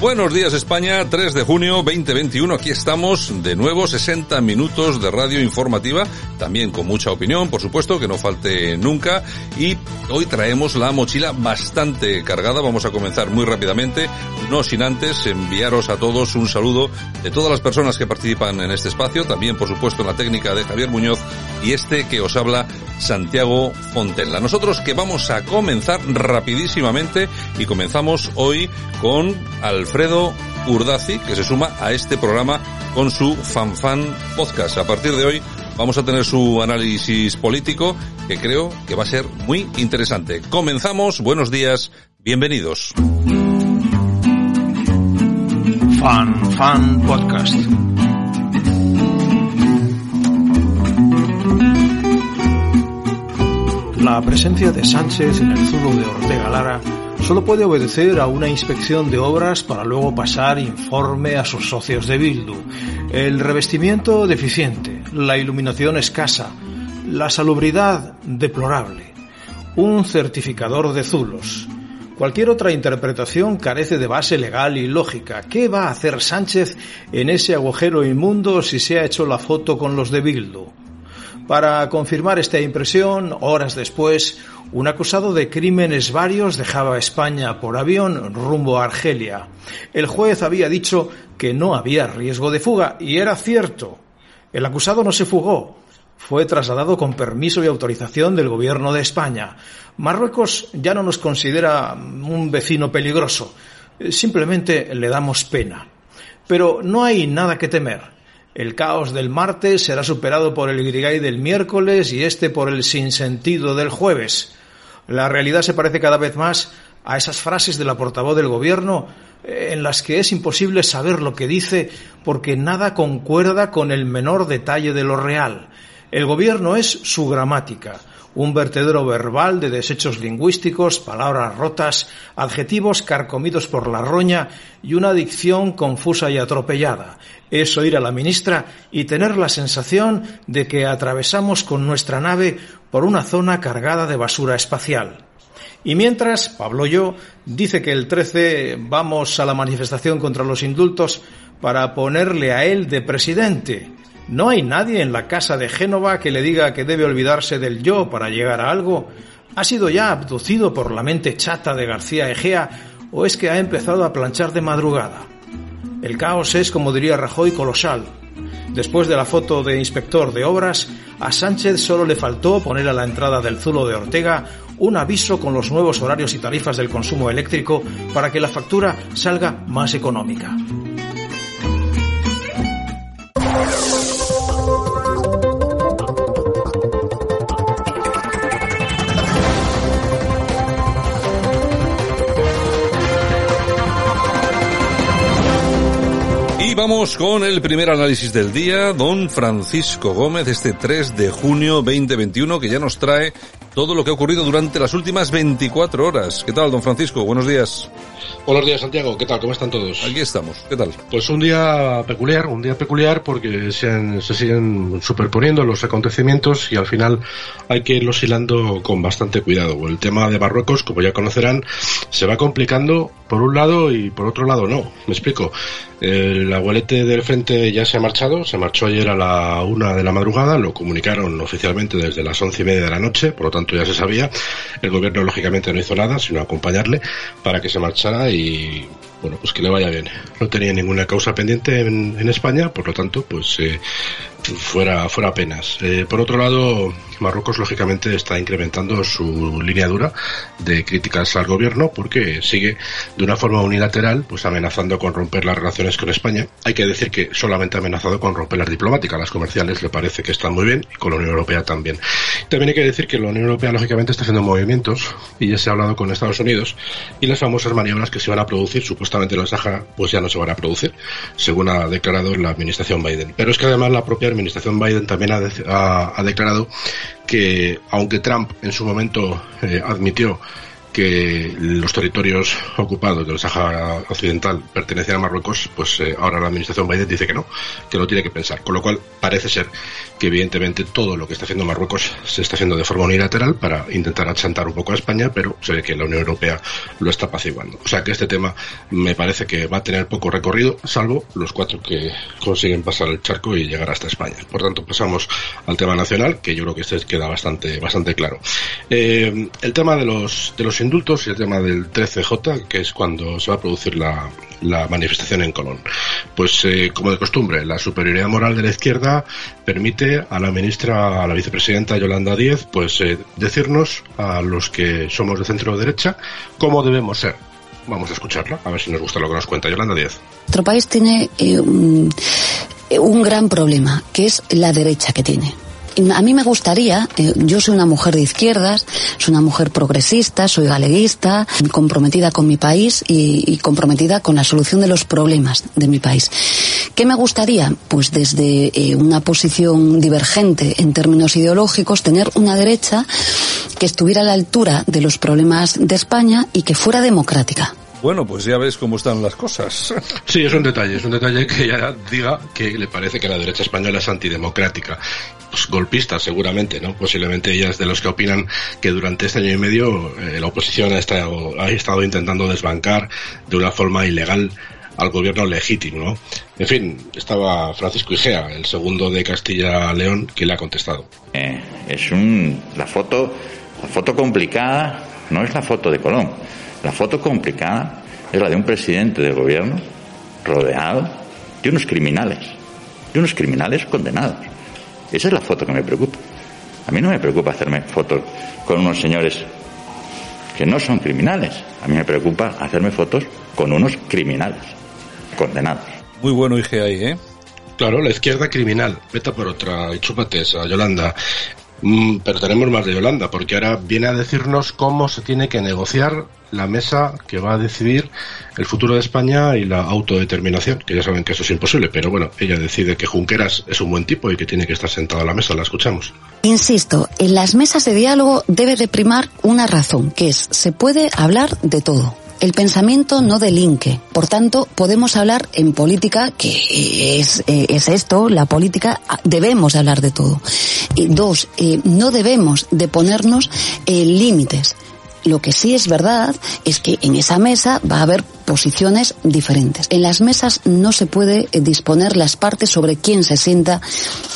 Buenos días España, 3 de junio 2021, aquí estamos de nuevo 60 minutos de radio informativa, también con mucha opinión, por supuesto, que no falte nunca, y hoy traemos la mochila bastante cargada, vamos a comenzar muy rápidamente, no sin antes enviaros a todos un saludo de todas las personas que participan en este espacio, también por supuesto la técnica de Javier Muñoz y este que os habla Santiago Fontenla. Nosotros que vamos a comenzar rapidísimamente y comenzamos hoy con Alfredo Urdazi, que se suma a este programa con su FanFan Podcast. A partir de hoy vamos a tener su análisis político, que creo que va a ser muy interesante. Comenzamos, buenos días, bienvenidos. Fan Fan Podcast. La presencia de Sánchez en el zulo de Ortega Lara solo puede obedecer a una inspección de obras para luego pasar informe a sus socios de Bildu. El revestimiento deficiente, la iluminación escasa, la salubridad deplorable, un certificador de zulos. Cualquier otra interpretación carece de base legal y lógica. ¿Qué va a hacer Sánchez en ese agujero inmundo si se ha hecho la foto con los de Bildu? Para confirmar esta impresión, horas después, un acusado de crímenes varios dejaba España por avión rumbo a Argelia. El juez había dicho que no había riesgo de fuga, y era cierto. El acusado no se fugó. Fue trasladado con permiso y autorización del gobierno de España. Marruecos ya no nos considera un vecino peligroso. Simplemente le damos pena. Pero no hay nada que temer. El caos del martes será superado por el grigay del miércoles y este por el sinsentido del jueves. La realidad se parece cada vez más a esas frases de la portavoz del gobierno en las que es imposible saber lo que dice porque nada concuerda con el menor detalle de lo real. El gobierno es su gramática, un vertedero verbal de desechos lingüísticos, palabras rotas, adjetivos carcomidos por la roña y una dicción confusa y atropellada. Es oír a la ministra y tener la sensación de que atravesamos con nuestra nave por una zona cargada de basura espacial. Y mientras, Pablo Yo dice que el 13 vamos a la manifestación contra los indultos para ponerle a él de presidente. No hay nadie en la casa de Génova que le diga que debe olvidarse del yo para llegar a algo. ¿Ha sido ya abducido por la mente chata de García Egea o es que ha empezado a planchar de madrugada? El caos es, como diría Rajoy, colosal. Después de la foto de inspector de obras, a Sánchez solo le faltó poner a la entrada del Zulo de Ortega un aviso con los nuevos horarios y tarifas del consumo eléctrico para que la factura salga más económica. Vamos con el primer análisis del día, don Francisco Gómez, este 3 de junio 2021, que ya nos trae todo lo que ha ocurrido durante las últimas 24 horas. ¿Qué tal, don Francisco? Buenos días. Buenos días, Santiago. ¿Qué tal? ¿Cómo están todos? Aquí estamos. ¿Qué tal? Pues un día peculiar, un día peculiar porque se, han- se siguen superponiendo los acontecimientos y al final hay que irlos hilando con bastante cuidado. El tema de Marruecos, como ya conocerán, se va complicando por un lado y por otro lado no. Me explico. El abuelete del frente ya se ha marchado, se marchó ayer a la una de la madrugada, lo comunicaron oficialmente desde las once y media de la noche, por lo tanto ya se sabía. El gobierno lógicamente no hizo nada, sino acompañarle para que se marchara y bueno, pues que le vaya bien. No tenía ninguna causa pendiente en, en España, por lo tanto, pues eh, fuera, fuera apenas. Eh, por otro lado, Marruecos lógicamente está incrementando su línea dura de críticas al gobierno porque sigue de una forma unilateral pues amenazando con romper las relaciones con España. Hay que decir que solamente ha amenazado con romper las diplomáticas, las comerciales le parece que están muy bien y con la Unión Europea también. También hay que decir que la Unión Europea lógicamente está haciendo movimientos y ya se ha hablado con Estados Unidos y las famosas maniobras que se van a producir supuestamente en la Sahara pues ya no se van a producir, según ha declarado la administración Biden. Pero es que además la propia administración Biden también ha, ha declarado que aunque Trump en su momento eh, admitió que los territorios ocupados del Sahara Occidental pertenecían a Marruecos, pues eh, ahora la administración Biden dice que no, que lo tiene que pensar. Con lo cual parece ser que evidentemente todo lo que está haciendo Marruecos se está haciendo de forma unilateral para intentar achantar un poco a España, pero se ve que la Unión Europea lo está apaciguando. O sea que este tema me parece que va a tener poco recorrido, salvo los cuatro que consiguen pasar el charco y llegar hasta España. Por tanto, pasamos al tema nacional, que yo creo que este queda bastante, bastante claro. Eh, el tema de los, de los indultos y el tema del 13J, que es cuando se va a producir la, manifestación en Colón. Pues eh, como de costumbre, la superioridad moral de la izquierda permite a la ministra, a la vicepresidenta Yolanda Díez, pues eh, decirnos a los que somos de centro derecha cómo debemos ser. Vamos a escucharla, a ver si nos gusta lo que nos cuenta Yolanda Díez. Nuestro país tiene eh, un, un gran problema, que es la derecha que tiene a mí me gustaría, eh, yo soy una mujer de izquierdas, soy una mujer progresista, soy galeguista, comprometida con mi país y, y, comprometida con la solución de los problemas de mi país. ¿Qué me gustaría? Pues desde eh, una posición divergente en términos ideológicos, tener una derecha que estuviera a la altura de los problemas de España y que fuera democrática. Bueno, pues ya ves cómo están las cosas. Sí, es un detalle, es un detalle que ella diga que le parece que la derecha española es antidemocrática. Pues golpista, seguramente, ¿no? Posiblemente ella es de los que opinan que durante este año y medio eh, la oposición ha estado, ha estado intentando desbancar de una forma ilegal al gobierno legítimo, ¿no? En fin, estaba Francisco Igea, el segundo de Castilla-León, que le ha contestado. Eh, es un, la foto, la foto complicada no es la foto de Colón la foto complicada es la de un presidente del gobierno rodeado de unos criminales, de unos criminales condenados. Esa es la foto que me preocupa. A mí no me preocupa hacerme fotos con unos señores que no son criminales. A mí me preocupa hacerme fotos con unos criminales condenados. Muy bueno IG ahí, ¿eh? Claro, la izquierda criminal. Vete por otra y chúpate esa, Yolanda. Mm, pero tenemos más de Yolanda, porque ahora viene a decirnos cómo se tiene que negociar la mesa que va a decidir el futuro de España y la autodeterminación, que ya saben que eso es imposible, pero bueno, ella decide que Junqueras es un buen tipo y que tiene que estar sentado a la mesa, la escuchamos. Insisto, en las mesas de diálogo debe de primar una razón, que es, se puede hablar de todo. El pensamiento no delinque. Por tanto, podemos hablar en política, que es, eh, es esto, la política, debemos hablar de todo. Dos, eh, no debemos de ponernos eh, límites. Lo que sí es verdad es que en esa mesa va a haber posiciones diferentes. En las mesas no se puede eh, disponer las partes sobre quién se sienta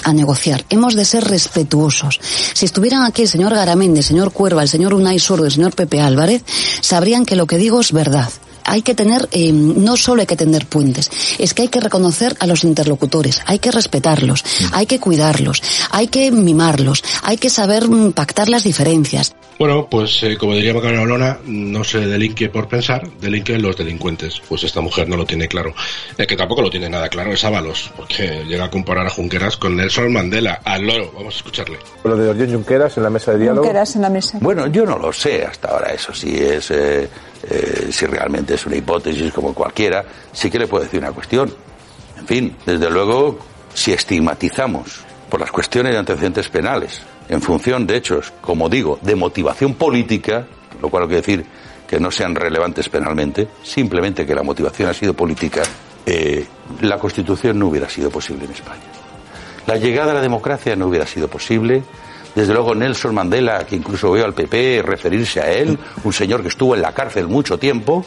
a negociar. Hemos de ser respetuosos. Si estuvieran aquí el señor Garamendi, el señor Cuerva, el señor Unai Sordo, el señor Pepe Álvarez, sabrían que lo que digo es verdad hay que tener, eh, no solo hay que tener puentes, es que hay que reconocer a los interlocutores, hay que respetarlos, hay que cuidarlos, hay que mimarlos, hay que saber mm, pactar las diferencias. Bueno, pues eh, como diría Macarena Olona, no se delinque por pensar, delinquen los delincuentes. Pues esta mujer no lo tiene claro. El que tampoco lo tiene nada claro es Ábalos, porque llega a comparar a Junqueras con Nelson Mandela, al loro. Vamos a escucharle. Lo de Orión Junqueras en la mesa de diálogo. Junqueras en la mesa. Bueno, yo no lo sé hasta ahora, eso sí es... Eh, eh, si realmente es una hipótesis como cualquiera, sí que le puedo decir una cuestión. En fin, desde luego, si estigmatizamos por las cuestiones de antecedentes penales en función de hechos, como digo, de motivación política, lo cual quiere decir que no sean relevantes penalmente, simplemente que la motivación ha sido política, eh, la Constitución no hubiera sido posible en España. La llegada a la democracia no hubiera sido posible, desde luego Nelson Mandela, que incluso veo al PP referirse a él, un señor que estuvo en la cárcel mucho tiempo,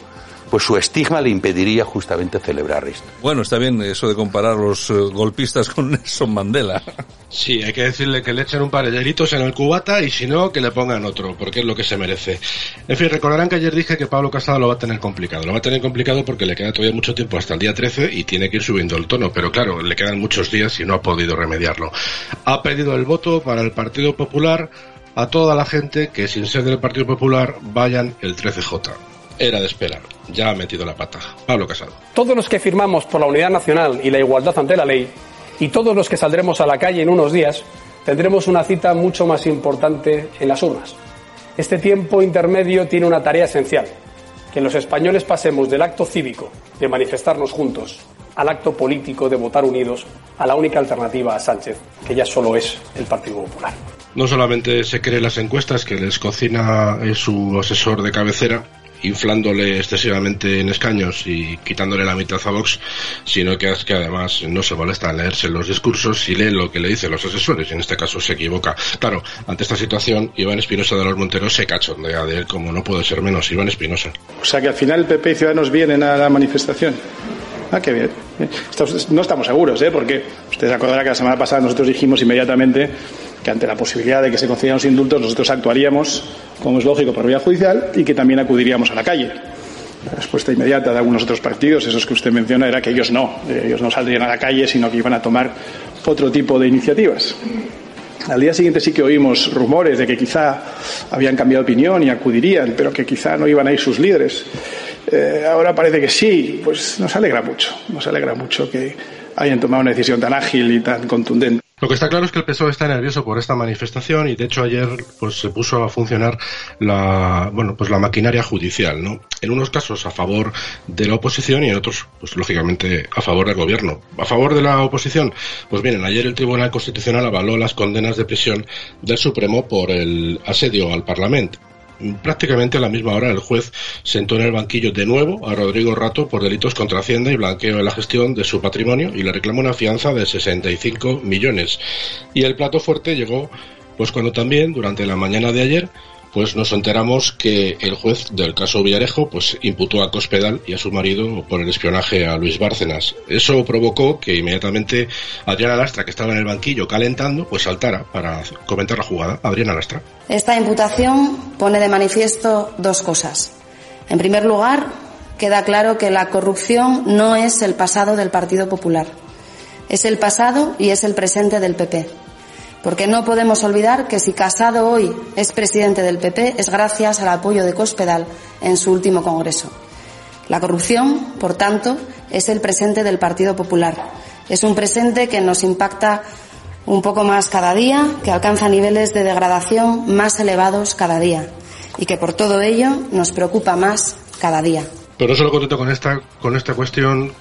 pues su estigma le impediría justamente celebrar esto. Bueno, está bien eso de comparar los eh, golpistas con Nelson Mandela. Sí, hay que decirle que le echen un par de delitos en el cubata y si no, que le pongan otro, porque es lo que se merece. En fin, recordarán que ayer dije que Pablo Casado lo va a tener complicado. Lo va a tener complicado porque le queda todavía mucho tiempo hasta el día 13 y tiene que ir subiendo el tono, pero claro, le quedan muchos días y no ha podido remediarlo. Ha pedido el voto para el Partido Popular a toda la gente que sin ser del Partido Popular vayan el 13J. Era de esperar. Ya ha metido la pata. Pablo Casado. Todos los que firmamos por la unidad nacional y la igualdad ante la ley y todos los que saldremos a la calle en unos días tendremos una cita mucho más importante en las urnas. Este tiempo intermedio tiene una tarea esencial, que los españoles pasemos del acto cívico de manifestarnos juntos al acto político de votar unidos a la única alternativa a Sánchez, que ya solo es el Partido Popular. No solamente se cree las encuestas que les cocina su asesor de cabecera, inflándole excesivamente en escaños y quitándole la mitad a Vox, sino que es que además no se molesta en leerse los discursos y lee lo que le dicen los asesores, y en este caso se equivoca. Claro, ante esta situación, Iván Espinosa de los Monteros se cachondea de él como no puede ser menos, Iván Espinosa. O sea que al final PP y Ciudadanos vienen a la manifestación. Ah, qué bien. No estamos seguros, ¿eh? Porque ustedes acordarán que la semana pasada nosotros dijimos inmediatamente que ante la posibilidad de que se concedieran los indultos nosotros actuaríamos, como es lógico, por vía judicial y que también acudiríamos a la calle. La respuesta inmediata de algunos otros partidos, esos que usted menciona, era que ellos no, ellos no saldrían a la calle, sino que iban a tomar otro tipo de iniciativas. Al día siguiente sí que oímos rumores de que quizá habían cambiado opinión y acudirían, pero que quizá no iban a ir sus líderes. Eh, ahora parece que sí, pues nos alegra mucho, nos alegra mucho que hayan tomado una decisión tan ágil y tan contundente. Lo que está claro es que el PSOE está nervioso por esta manifestación y de hecho ayer pues se puso a funcionar la bueno pues la maquinaria judicial, ¿no? En unos casos a favor de la oposición y en otros pues lógicamente a favor del gobierno. A favor de la oposición, pues miren, ayer el Tribunal Constitucional avaló las condenas de prisión del Supremo por el asedio al Parlamento prácticamente a la misma hora el juez sentó en el banquillo de nuevo a Rodrigo Rato por delitos contra Hacienda y blanqueo en la gestión de su patrimonio y le reclamó una fianza de 65 millones. Y el plato fuerte llegó pues cuando también durante la mañana de ayer pues nos enteramos que el juez del caso Villarejo pues imputó a Cospedal y a su marido por el espionaje a Luis Bárcenas. Eso provocó que inmediatamente Adriana Lastra, que estaba en el banquillo calentando, pues saltara para comentar la jugada. Adriana Lastra. Esta imputación pone de manifiesto dos cosas. En primer lugar, queda claro que la corrupción no es el pasado del Partido Popular. Es el pasado y es el presente del PP porque no podemos olvidar que si Casado hoy es presidente del PP es gracias al apoyo de Cospedal en su último congreso. La corrupción, por tanto, es el presente del Partido Popular. Es un presente que nos impacta un poco más cada día, que alcanza niveles de degradación más elevados cada día y que por todo ello nos preocupa más cada día. Pero no solo contento con esta, con esta cuestión,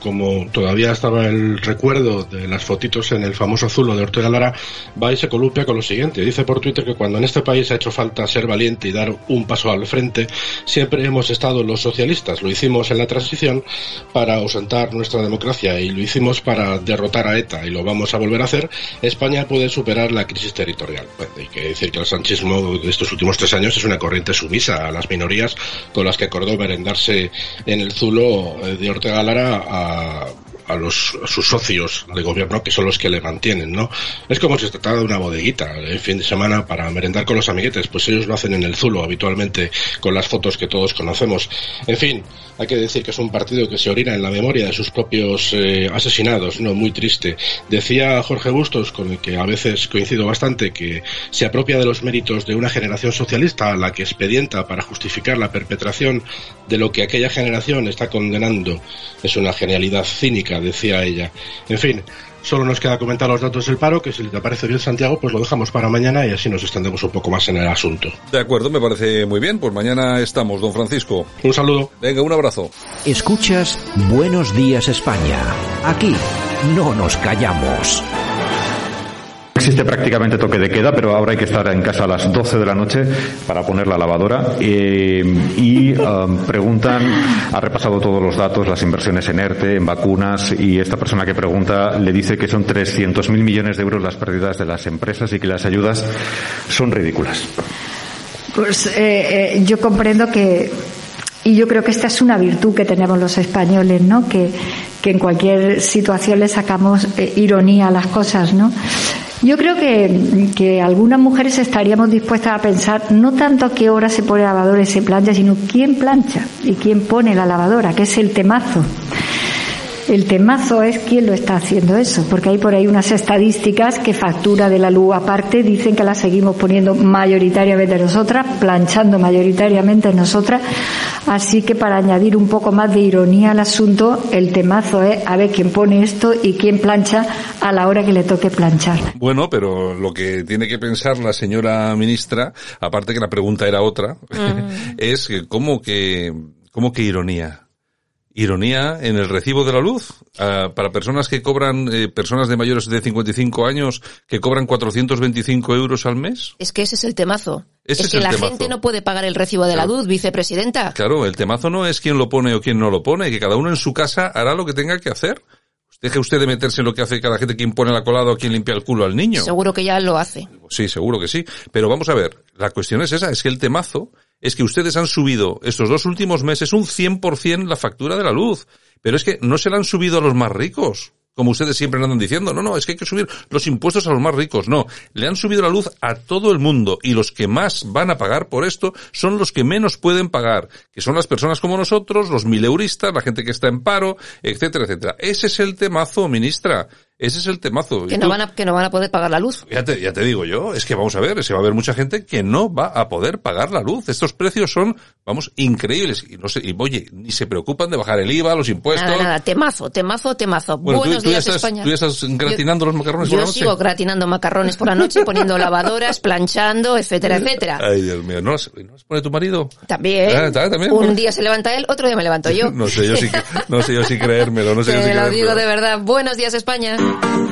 como todavía estaba el recuerdo de las fotitos en el famoso azulo de Ortega Lara, va y se columpia con lo siguiente. Dice por Twitter que cuando en este país ha hecho falta ser valiente y dar un paso al frente, siempre hemos estado los socialistas. Lo hicimos en la transición para ausentar nuestra democracia y lo hicimos para derrotar a ETA y lo vamos a volver a hacer. España puede superar la crisis territorial. hay que decir que el sanchismo de estos últimos tres años es una corriente sumisa a las minorías con las que acordó merendarse en el zulo de Ortega Lara a, a sus socios de gobierno que son los que le mantienen, ¿no? Es como si se tratara de una bodeguita el fin de semana para merendar con los amiguetes, pues ellos lo hacen en el Zulo habitualmente con las fotos que todos conocemos. En fin, hay que decir que es un partido que se orina en la memoria de sus propios eh, asesinados, ¿no? Muy triste. Decía Jorge Bustos, con el que a veces coincido bastante, que se apropia de los méritos de una generación socialista a la que expedienta para justificar la perpetración de lo que aquella generación está condenando. Es una genialidad cínica decía ella. En fin, solo nos queda comentar los datos del paro, que si te parece bien Santiago, pues lo dejamos para mañana y así nos extendemos un poco más en el asunto. De acuerdo, me parece muy bien, pues mañana estamos, don Francisco. Un saludo. Venga, un abrazo. Escuchas Buenos Días España. Aquí no nos callamos existe prácticamente toque de queda, pero ahora hay que estar en casa a las 12 de la noche para poner la lavadora. Eh, y um, preguntan, ha repasado todos los datos, las inversiones en ERTE, en vacunas, y esta persona que pregunta le dice que son 300.000 millones de euros las pérdidas de las empresas y que las ayudas son ridículas. Pues eh, eh, yo comprendo que Y yo creo que esta es una virtud que tenemos los españoles, ¿no? Que, en cualquier situación le sacamos ironía a las cosas, ¿no? Yo creo que, que, algunas mujeres estaríamos dispuestas a pensar no tanto qué hora se pone la lavadora y se plancha, sino quién plancha y quién pone la lavadora, que es el temazo. El temazo es quién lo está haciendo eso, porque hay por ahí unas estadísticas que factura de la luz aparte dicen que la seguimos poniendo mayoritariamente nosotras, planchando mayoritariamente nosotras. Así que para añadir un poco más de ironía al asunto, el temazo es a ver quién pone esto y quién plancha a la hora que le toque planchar. Bueno, pero lo que tiene que pensar la señora ministra, aparte que la pregunta era otra, mm. es cómo que, cómo que ironía ironía en el recibo de la luz uh, para personas que cobran, eh, personas de mayores de 55 años que cobran 425 euros al mes. Es que ese es el temazo. Ese es, que el la temazo. gente no puede pagar el recibo de la luz, vicepresidenta. Claro, el temazo no es quién lo pone o quién no lo pone, que cada uno en su casa hará lo que tenga que hacer. Deje usted de meterse en lo que hace cada gente, quien pone la colada o quien limpia el culo al niño. Seguro que ya lo hace. Sí, seguro que sí. Pero vamos a ver, la cuestión es esa, es que el temazo es que ustedes han subido estos dos últimos meses un 100% la factura de la luz. Pero es que no se la han subido a los más ricos, como ustedes siempre andan diciendo. No, no, es que hay que subir los impuestos a los más ricos. No, le han subido la luz a todo el mundo y los que más van a pagar por esto son los que menos pueden pagar, que son las personas como nosotros, los mileuristas, la gente que está en paro, etcétera, etcétera. Ese es el temazo, ministra. Ese es el temazo. Que no, van a, que no van a poder pagar la luz. Ya te, ya te digo yo, es que vamos a ver, es que va a haber mucha gente que no va a poder pagar la luz. Estos precios son, vamos, increíbles. Y no sé, y oye, ni se preocupan de bajar el IVA, los impuestos. Nada, nada, temazo, temazo, temazo. Bueno, Buenos tú, tú días, estás, España. Tú ya estás gratinando yo, los macarrones yo por la noche. sigo gratinando macarrones por la noche, poniendo lavadoras, planchando, etcétera, etcétera. Ay, Dios mío, ¿no las, ¿no las pone tu marido? También. Ah, ¿también? Un día se levanta él, otro día me levanto yo. no sé yo si, no sé yo si creérmelo, no sé Te yo si lo creérmelo. digo de verdad. Buenos días, España. thank you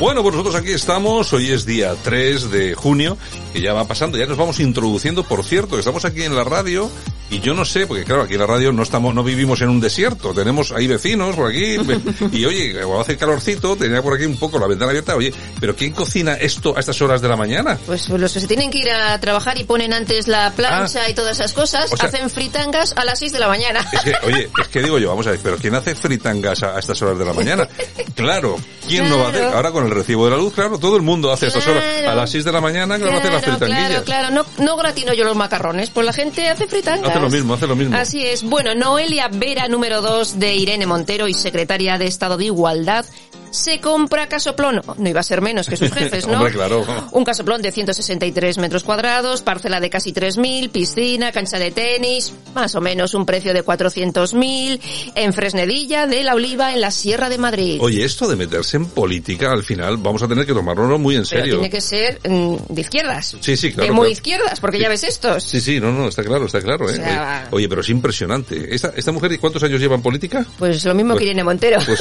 Bueno, pues nosotros aquí estamos, hoy es día 3 de junio, que ya va pasando, ya nos vamos introduciendo, por cierto, que estamos aquí en la radio, y yo no sé, porque claro, aquí en la radio no estamos, no vivimos en un desierto, tenemos ahí vecinos por aquí, y oye, cuando hace calorcito, tenía por aquí un poco la ventana abierta, oye, pero ¿quién cocina esto a estas horas de la mañana? Pues los que se tienen que ir a trabajar y ponen antes la plancha Ah. y todas esas cosas, O sea- hacen fritangas a las 6 de la mañana. Es que, oye, es que digo yo, vamos a ver, pero ¿quién hace fritangas a, a estas horas de la mañana? Claro, ¿quién no va a hacer? Ahora con el recibo de la luz, claro, todo el mundo hace estas horas. A Claro. las 6 de la mañana, claro, hace las Claro, fritanguillas. claro, claro. No, no gratino yo los macarrones, pues la gente hace fritangas. Hace lo mismo, hace lo mismo. Así es. Bueno, Noelia Vera, número 2 de Irene Montero y secretaria de Estado de Igualdad, se compra casoplón. No iba a ser menos que sus jefes, ¿no? Hombre, claro. Un casoplón de 163 metros cuadrados, parcela de casi 3.000, piscina, cancha de tenis, más o menos un precio de 400.000, en Fresnedilla de la Oliva, en la Sierra de Madrid. Oye, esto de meterse en política, al final vamos a tener que tomárnoslo muy en Pero serio. tiene que ser mm, de izquierdas. Sí, sí, claro. de muy claro. izquierdas, porque ya ves estos. Sí, sí, no, no, está claro, está claro, ¿eh? O sea- Oye, oye, pero es impresionante. ¿Esta, esta mujer, ¿y cuántos años lleva en política? Pues lo mismo Pues- que Irene Montero. Pues,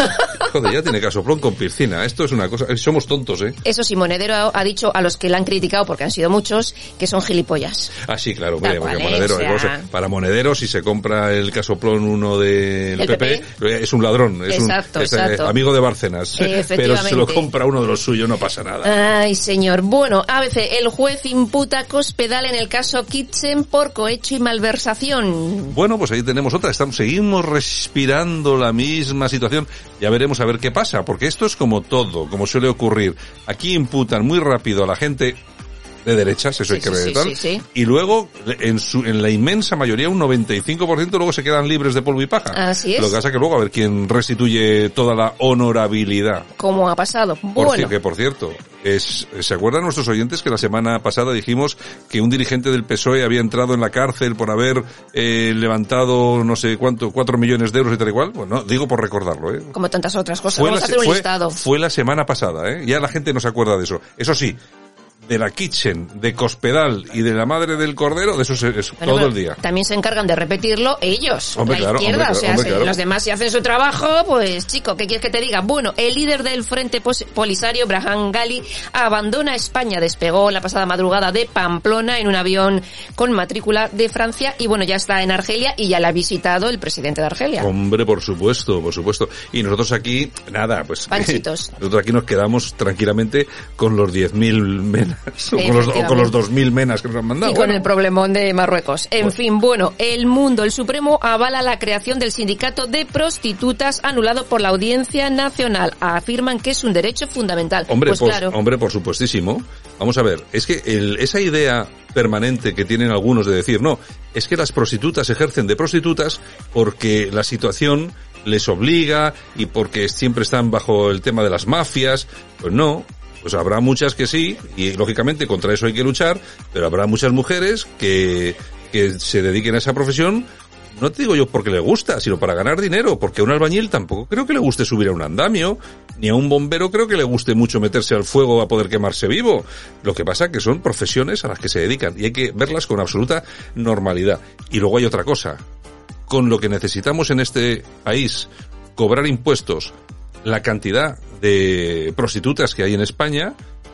joder, ya tiene casoplón con piscina. Esto es una cosa, eh, somos tontos, ¿eh? Eso sí, Monedero ha, ha dicho a los que la han criticado, porque han sido muchos, que son gilipollas. Ah, sí, claro, mira, porque cual, ¿eh? Monedero, O sea- vamos a- para Monedero, si se compra el casoplón uno del El PP, eh, es un ladrón, es Exacto, un es, eh, exacto. amigo de Bárcenas. Pero si se lo compra uno de los suyos, no pasa nada. Ay, señor. Bueno, ABC, el juez imputa a Cospedal en el caso Kitchen por cohecho y malversación. Bueno, pues ahí tenemos otra. Estamos, seguimos respirando la misma situación. Ya veremos a ver qué pasa, porque esto es como todo, como suele ocurrir. Aquí imputan muy rápido a la gente de derechas, eso hay que ver tal. Y luego, en, su, en la inmensa mayoría, un 95% luego se quedan libres de polvo y paja. Así es. Lo que pasa es que luego a ver quién restituye toda la honorabilidad. Como ha pasado. Por Bueno, ci- que por cierto, es, ¿se acuerdan nuestros oyentes que la semana pasada dijimos que un dirigente del PSOE había entrado en la cárcel por haber eh, levantado no sé cuánto, cuatro millones de euros y tal y cual? Bueno, digo por recordarlo, ¿eh? como tantas otras cosas. Fue Vamos la, a hacer un fue- listado. fue la semana pasada, ¿eh? Ya la gente no se acuerda de eso. Eso sí, de la Kitchen, de Cospedal y de la Madre del Cordero, de eso es Bueno, todo el día. También se encargan de repetirlo ellos, Hombre, la claro, izquierda. hombre, o sea, hombre, si claro. los demás si hacen su trabajo, pues chico, ¿qué quieres que te diga? Bueno, el líder del Frente Polisario, Braham Gali, abandona España. Despegó la pasada madrugada de Pamplona en un avión con matrícula de Francia y bueno, ya está en Argelia y ya la ha visitado el presidente de Argelia. Hombre, por supuesto, por supuesto. Y nosotros aquí, nada, pues... Panchitos. Nosotros aquí nos quedamos tranquilamente con los 10.000 o con los, o con los 2.000 menas que nos han mandado. Y con Bueno, el problemón de Marruecos. En fin, bueno, el mundo, el Supremo avala la creación del sindicato de prostitutas anulado por la Audiencia Nacional. Afirman que es un derecho fundamental. Hombre, pues por, claro. hombre, por supuestísimo. Vamos a ver, es que el- esa idea permanente que tienen algunos de decir, no, es que las prostitutas ejercen de prostitutas porque la situación les obliga y porque siempre están bajo el tema de las mafias. Pues no, pues habrá muchas que sí, y lógicamente contra eso hay que luchar, pero habrá muchas mujeres que, que se dediquen a esa profesión no te digo yo porque le gusta, sino para ganar dinero, porque a un albañil tampoco creo que le guste subir a un andamio, ni a un bombero creo que le guste mucho meterse al fuego a poder quemarse vivo. Lo que pasa que son profesiones a las que se dedican y hay que verlas con absoluta normalidad. Y luego hay otra cosa. Con lo que necesitamos en este país, cobrar impuestos, la cantidad de prostitutas que hay en España,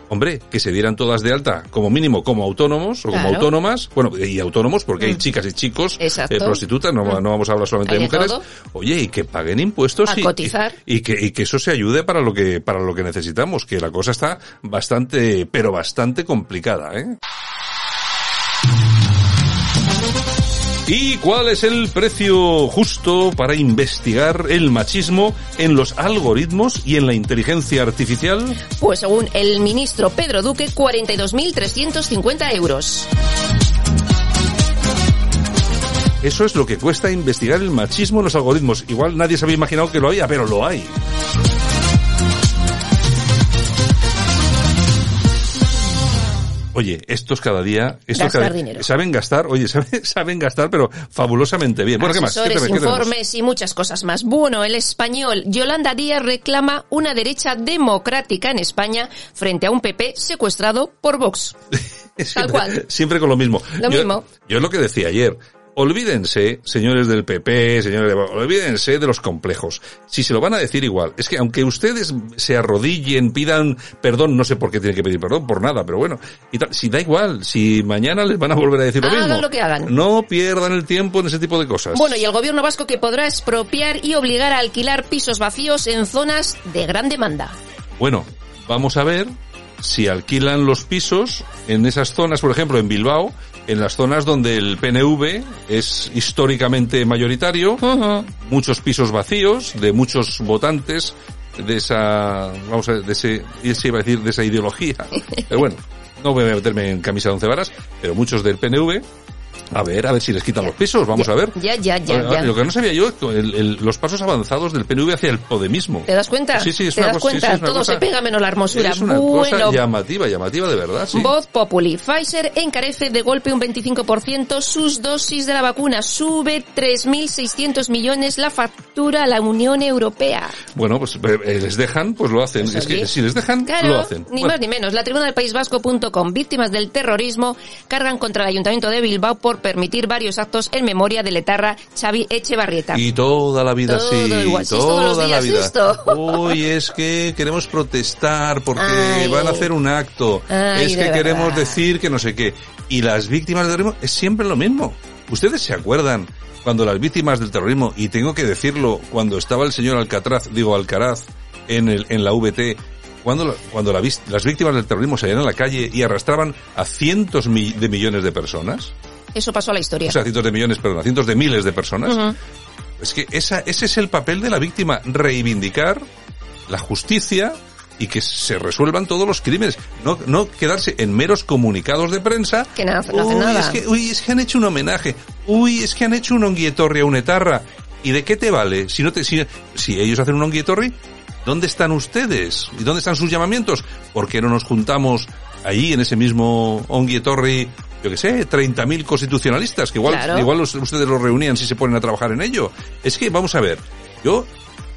hombre, que se dieran todas de alta, como mínimo como autónomos o como autónomas, bueno, y autónomos porque hay Mm. chicas y chicos eh, prostitutas, no, Mm. no vamos a hablar solamente de de mujeres. todo. Oye, y que paguen impuestos A y, cotizar. y, y que, y que eso se ayude para lo que, para lo que necesitamos, que la cosa está bastante, pero bastante complicada, ¿eh? ¿Y cuál es el precio justo para investigar el machismo en los algoritmos y en la inteligencia artificial? Pues según el ministro Pedro Duque, 42.350 euros. Eso es lo que cuesta investigar el machismo en los algoritmos. Igual nadie se había imaginado que lo había, pero lo hay. Oye, estos cada día, estos Gastar cada- dinero. saben gastar, oye, saben, saben gastar, pero fabulosamente bien. Bueno, ¿qué más? ¿Qué informes y muchas cosas más. Bueno, el español Yolanda Díaz reclama una derecha democrática en España frente a un PP secuestrado por Vox. Tal cual. Siempre con lo mismo. Lo yo, mismo. Yo es lo que decía ayer. Olvídense, señores del PP, señores de... Olvídense de los complejos. Si se lo van a decir igual. Es que aunque ustedes se arrodillen, pidan perdón, no sé por qué tienen que pedir perdón, por nada, pero bueno. Y tal, si da igual, si mañana les van a volver a decir lo Hagan mismo. lo que hagan. No pierdan el tiempo en ese tipo de cosas. Bueno, y el gobierno vasco que podrá expropiar y obligar a alquilar pisos vacíos en zonas de gran demanda. Bueno, vamos a ver si alquilan los pisos en esas zonas, por ejemplo, en Bilbao, en las zonas donde el PNV es históricamente mayoritario, muchos pisos vacíos de muchos votantes de esa, vamos a de ese, ese iba a decir, de esa ideología. Pero bueno, no voy a meterme en camisa de once varas, pero muchos del PNV, a ver, a ver si les quitan los pisos, vamos a ver. Ya, ya, ya, ya. Lo que no sabía yo, el- el- los pasos avanzados del PNV hacia el Podemismo. ¿Te das cuenta? Sí, sí, es ¿Te una das cosa- sí, sí, cuenta? es una Todo cosa- se pega menos la hermosura. Es una bueno, cosa llamativa, llamativa de verdad, sí. Voz Populi. Pfizer encarece de golpe un 25% sus dosis de la vacuna. Sube 3.600 millones la factura a la Unión Europea. Bueno, pues eh, les dejan, pues lo hacen. Eso es que sí. si les dejan, Claro, lo hacen. ni Bueno, más ni menos. La tribuna del País Vasco.com, víctimas del terrorismo, cargan contra el Ayuntamiento de Bilbao por permitir varios actos en memoria del etarra Xavi Echevarrieta. Y toda la vida Todo sí, igual, sí, toda los la días vida. esto. Uy, es que queremos protestar porque Ay. van a hacer un acto. Ay, es de que queremos verdad. decir que no sé qué. Y las víctimas del terrorismo es siempre lo mismo. ¿Ustedes se acuerdan cuando las víctimas del terrorismo, y tengo que decirlo, cuando estaba el señor Alcatraz, digo Alcaraz, en, el, en la VT, cuando, la- cuando la las víctimas del terrorismo salían a la calle y arrastraban a cientos de millones de personas? Eso pasó a la historia. O sea, cientos de millones, perdón, a cientos de miles de personas. Es que esa, ese es el papel de la víctima, reivindicar la justicia y que se resuelvan todos los crímenes. No, no quedarse en meros comunicados de prensa. Que no, no uy, nada. Es que, uy, es que han hecho un homenaje. Uy, es que han hecho un onguietorri a un etarra. ¿Y de qué te vale? Si no te, si, si ellos hacen un onguietorri, ¿dónde están ustedes? ¿Y dónde están sus llamamientos? ¿Por qué no nos juntamos ahí en ese mismo onguietorri yo que sé, 30.000 constitucionalistas, que igual, Claro. igual los- ustedes los reunían si se ponen a trabajar en ello. Es que, vamos a ver, yo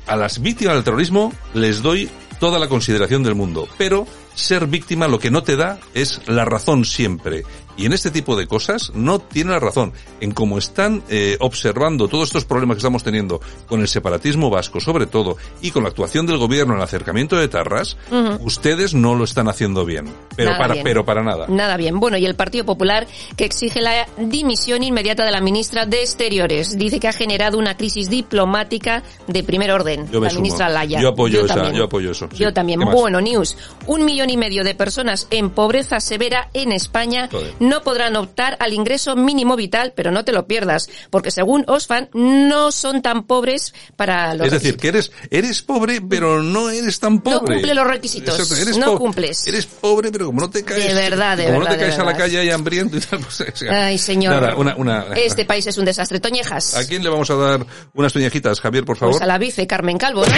a las víctimas del terrorismo les doy toda la consideración del mundo, pero ser víctima lo que no te da es la razón siempre. Y en este tipo de cosas no tiene la razón. En cómo están eh, observando todos estos problemas que estamos teniendo con el separatismo vasco, sobre todo, y con la actuación del gobierno en el acercamiento de Tarras, ustedes no lo están haciendo bien. Pero Nada para, bien. pero para nada. Nada bien. Bueno, y el Partido Popular que exige la dimisión inmediata de la ministra de Exteriores. Dice que ha generado una crisis diplomática de primer orden. Yo me la sumo. ministra Laya. Yo apoyo esa- también. yo apoyo eso, sí. Yo también. Bueno, news. Un millón y medio de personas en pobreza severa en España Joder. No podrán optar al ingreso mínimo vital, pero no te lo pierdas, porque según Osfan no son tan pobres para los Es decir, que eres, eres pobre, pero no eres tan pobre. No cumple los requisitos. Exacto, eres No cumples. Eres pobre, pero como no te caes. De verdad, de como verdad, no te de caes a la calle y hambriento y tal, pues. o sea, Ay, señor. nada, una, una, Este país es un desastre. Toñejas. ¿A quién le vamos a dar unas toñejitas, Javier, por favor? Pues a la vice Carmen Calvo, ¿no?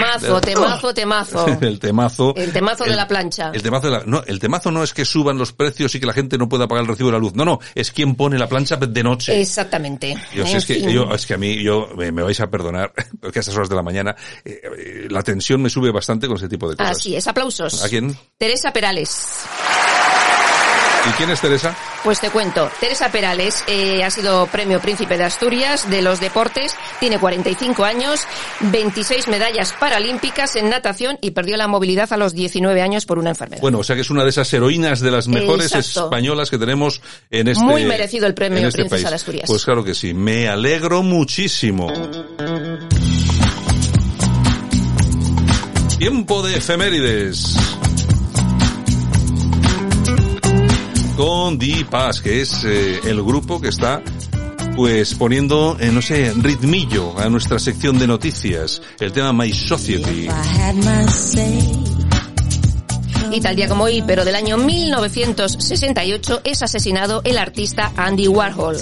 Temazo, temazo, temazo. el temazo. El temazo de el- la plancha. El temazo de la, no, el temazo no es que suban los precios y que la gente no pueda pagar el recibo de la luz. No, no, es quien pone la plancha de noche. Exactamente. Yo, si es que, yo, es que a mí, yo, me, me vais a perdonar, porque a estas horas de la mañana, eh, eh, la tensión me sube bastante con ese tipo de cosas. Así es, aplausos. ¿A quién? Teresa Perales. ¿Y quién es Teresa? Pues te cuento, Teresa Perales eh, ha sido premio Príncipe de Asturias de los deportes, tiene 45 años, 26 medallas paralímpicas en natación y perdió la movilidad a los 19 años por una enfermedad. Bueno, o sea que es una de esas heroínas de las mejores Exacto. españolas que tenemos en este Muy merecido el premio este país. de Asturias. Pues claro que sí, me alegro muchísimo. Tiempo de efemérides. Con Dipas, que es eh, el grupo que está pues poniendo, eh, no sé, ritmillo a nuestra sección de noticias, el tema My Society. Y tal día como hoy, pero del año 1968, es asesinado el artista Andy Warhol.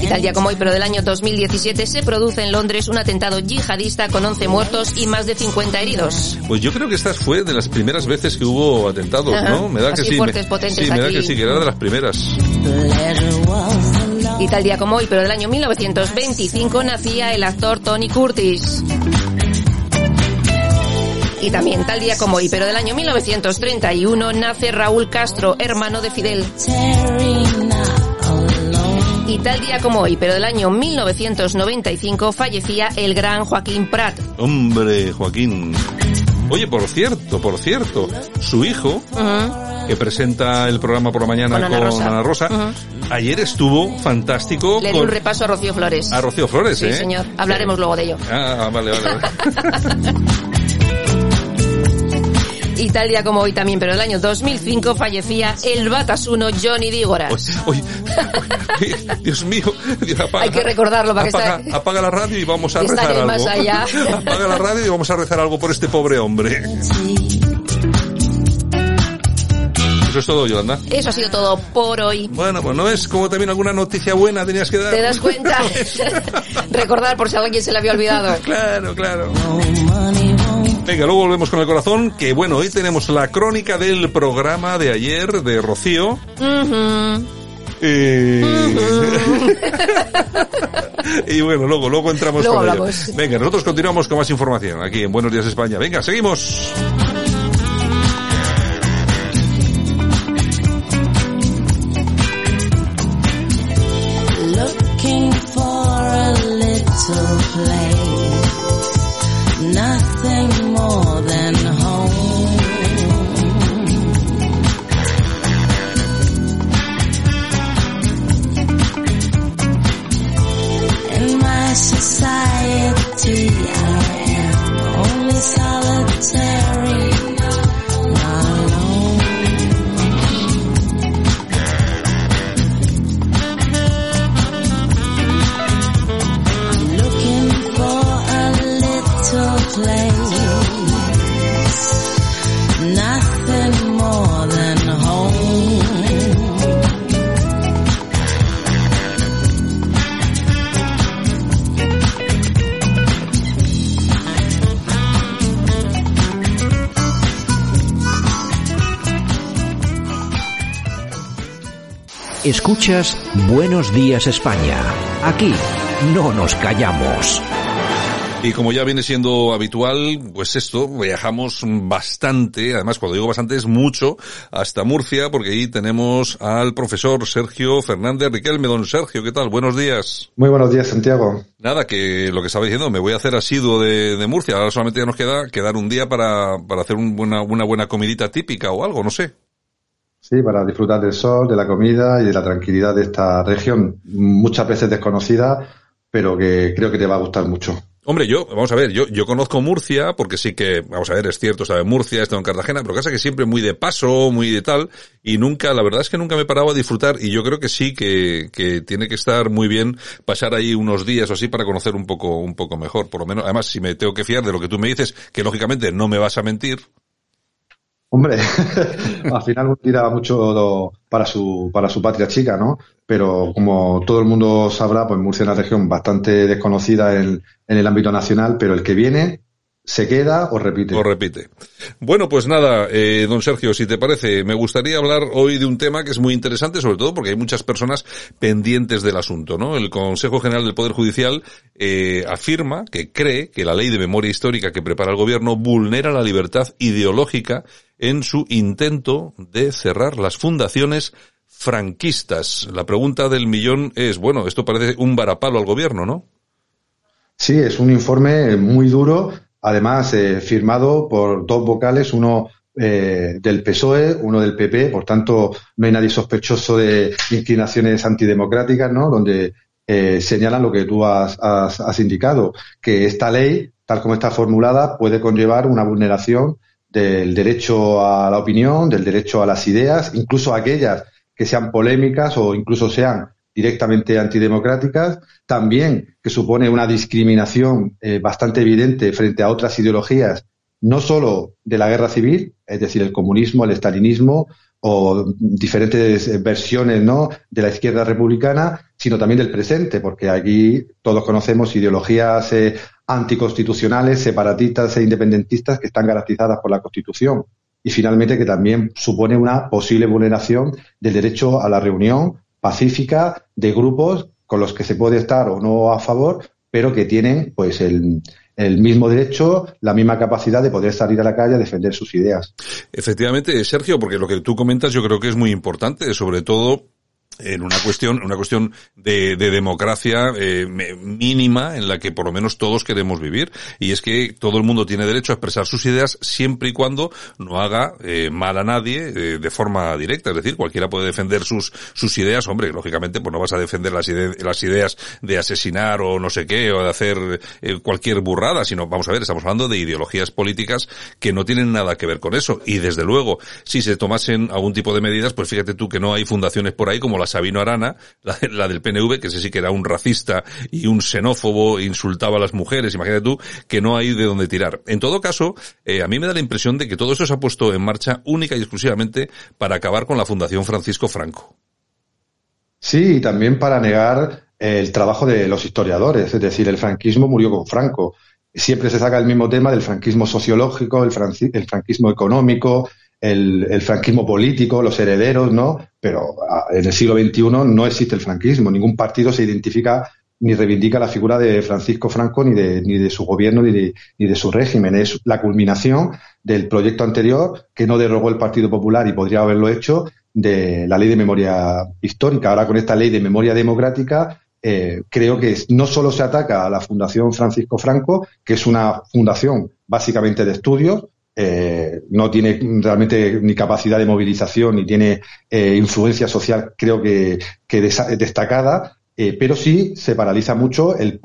Y tal día como hoy, pero del año 2017, se produce en Londres un atentado yihadista con 11 muertos y más de 50 heridos. Pues yo creo que esta fue de las primeras veces que hubo atentados, Ajá. ¿no? Me da que sí. fuertes, me, sí, me da que sí, que era de las primeras. Y tal día como hoy, pero del año 1925, nacía el actor Tony Curtis. Y también tal día como hoy, pero del año 1931, nace Raúl Castro, hermano de Fidel. Y tal día como hoy, pero del año 1995, fallecía el gran Joaquín Prat. Hombre, Joaquín. Oye, por cierto, por cierto, su hijo, que presenta el programa por la mañana Con Ana Rosa. Ana Rosa, Ujú. ayer estuvo fantástico Le di un repaso a Rocío Flores. a Rocío Flores, Sí, ¿eh? señor. Hablaremos luego de ello. Ah, vale, vale. vale. Y tal día como hoy también, pero el año 2005 fallecía el batasuno Johnny Dígoras. Oye, oye, Dios mío, Dios, apaga, Hay que recordarlo para que apaga, está- apaga la radio y vamos a rezar algo. más allá. Apaga la radio y vamos a rezar algo por este pobre hombre. Eso es todo, Yolanda. Eso ha sido todo por hoy. Bueno, pues no es como también alguna noticia buena tenías que dar. ¿Te das cuenta? Recordar por si a alguien se le había olvidado. Claro, claro. Venga, luego volvemos con el corazón, que bueno, hoy tenemos la crónica del programa de ayer de Rocío. Eh, y bueno, luego, luego entramos Luego con ello. Venga, nosotros continuamos con más información aquí en Buenos Días España. Venga, seguimos. Escuchas Buenos Días España. Aquí no nos callamos. Y como ya viene siendo habitual, pues esto, viajamos bastante, además cuando digo bastante es mucho, hasta Murcia, porque ahí tenemos al profesor Sergio Fernández Riquelme. Don Sergio, ¿qué tal? Buenos días. Muy buenos días, Santiago. Nada, que lo que estaba diciendo, me voy a hacer asiduo de, de Murcia, ahora solamente ya nos queda quedar un día para, para hacer un buena, una buena comidita típica o algo, no sé. Sí, para disfrutar del sol, de la comida y de la tranquilidad de esta región, muchas veces desconocida, pero que creo que te va a gustar mucho. Hombre, yo, vamos a ver, yo, yo conozco Murcia, porque sí que, vamos a ver, es cierto, estaba en Murcia, he estado en Cartagena, pero casa que siempre muy de paso, muy de tal, y nunca, la verdad es que nunca me paraba a disfrutar, y yo creo que sí que, que tiene que estar muy bien pasar ahí unos días o así para conocer un poco, un poco mejor, por lo menos, además, si me tengo que fiar de lo que tú me dices, que lógicamente no me vas a mentir, Hombre, al final uno tira mucho para su, para su patria chica, ¿no? Pero como todo el mundo sabrá, pues Murcia es una región bastante desconocida en, en el ámbito nacional, pero el que viene se queda o repite. O repite. Bueno, pues nada, eh, don Sergio, si te parece, me gustaría hablar hoy de un tema que es muy interesante, sobre todo porque hay muchas personas pendientes del asunto, ¿no? El Consejo General del Poder Judicial eh, afirma que cree que la ley de memoria histórica que prepara el gobierno vulnera la libertad ideológica en su intento de cerrar las fundaciones franquistas. La pregunta del millón es, bueno, esto parece un varapalo al gobierno, ¿no? Sí, es un informe muy duro además eh, firmado por dos vocales, uno eh, del PSOE, uno del PP, por tanto no hay nadie sospechoso de inclinaciones antidemocráticas, ¿no? Donde eh, señalan lo que tú has, has, has, indicado, que esta ley, tal como está formulada, puede conllevar una vulneración del derecho a la opinión, del derecho a las ideas, incluso aquellas que sean polémicas o incluso sean directamente antidemocráticas, también que supone una discriminación eh, bastante evidente frente a otras ideologías, no solo de la guerra civil, es decir, el comunismo, el estalinismo o diferentes versiones ¿no? de la izquierda republicana, sino también del presente, porque aquí todos conocemos ideologías eh, anticonstitucionales, separatistas e independentistas que están garantizadas por la Constitución. Y finalmente que también supone una posible vulneración del derecho a la reunión, pacífica de grupos con los que se puede estar o no a favor, pero que tienen pues el, el mismo derecho, la misma capacidad de poder salir a la calle a defender sus ideas. Efectivamente, Sergio, porque lo que tú comentas yo creo que es muy importante, sobre todo en una cuestión, una cuestión de, de democracia eh, mínima en la que por lo menos todos queremos vivir. Y es que todo el mundo tiene derecho a expresar sus ideas siempre y cuando no haga eh, mal a nadie eh, de forma directa, es decir, cualquiera puede defender sus sus ideas, hombre, lógicamente pues no vas a defender las, ide las ideas de asesinar o no sé qué o de hacer eh, cualquier burrada, sino vamos a ver, estamos hablando de ideologías políticas que no tienen nada que ver con eso. Y desde luego si se tomasen algún tipo de medidas, pues fíjate tú que no hay fundaciones por ahí como la Sabino Arana, la, del PNV, que ese sí que era un racista y un xenófobo, insultaba a las mujeres, imagínate tú, que no hay de dónde tirar. En todo caso, eh, a mí me da la impresión de que todo eso se ha puesto en marcha única y exclusivamente para acabar con la Fundación Francisco Franco. Sí, y también para negar el trabajo de los historiadores, es decir, el franquismo murió con Franco. Siempre se saca el mismo tema del franquismo sociológico, el, el franquismo económico, el, franquismo político, los herederos, ¿no? Pero en el siglo XXI no existe el franquismo. Ningún partido se identifica ni reivindica la figura de Francisco Franco ni de, ni de su gobierno ni de, ni de su régimen. Es la culminación del proyecto anterior que no derogó el Partido Popular y podría haberlo hecho de la ley de memoria histórica. Ahora con esta ley de memoria democrática eh, creo que no solo se ataca a la Fundación Francisco Franco, que es una fundación básicamente de estudios, eh, no tiene realmente ni capacidad de movilización ni tiene eh, influencia social, creo que, destacada, eh, pero sí se paraliza mucho el,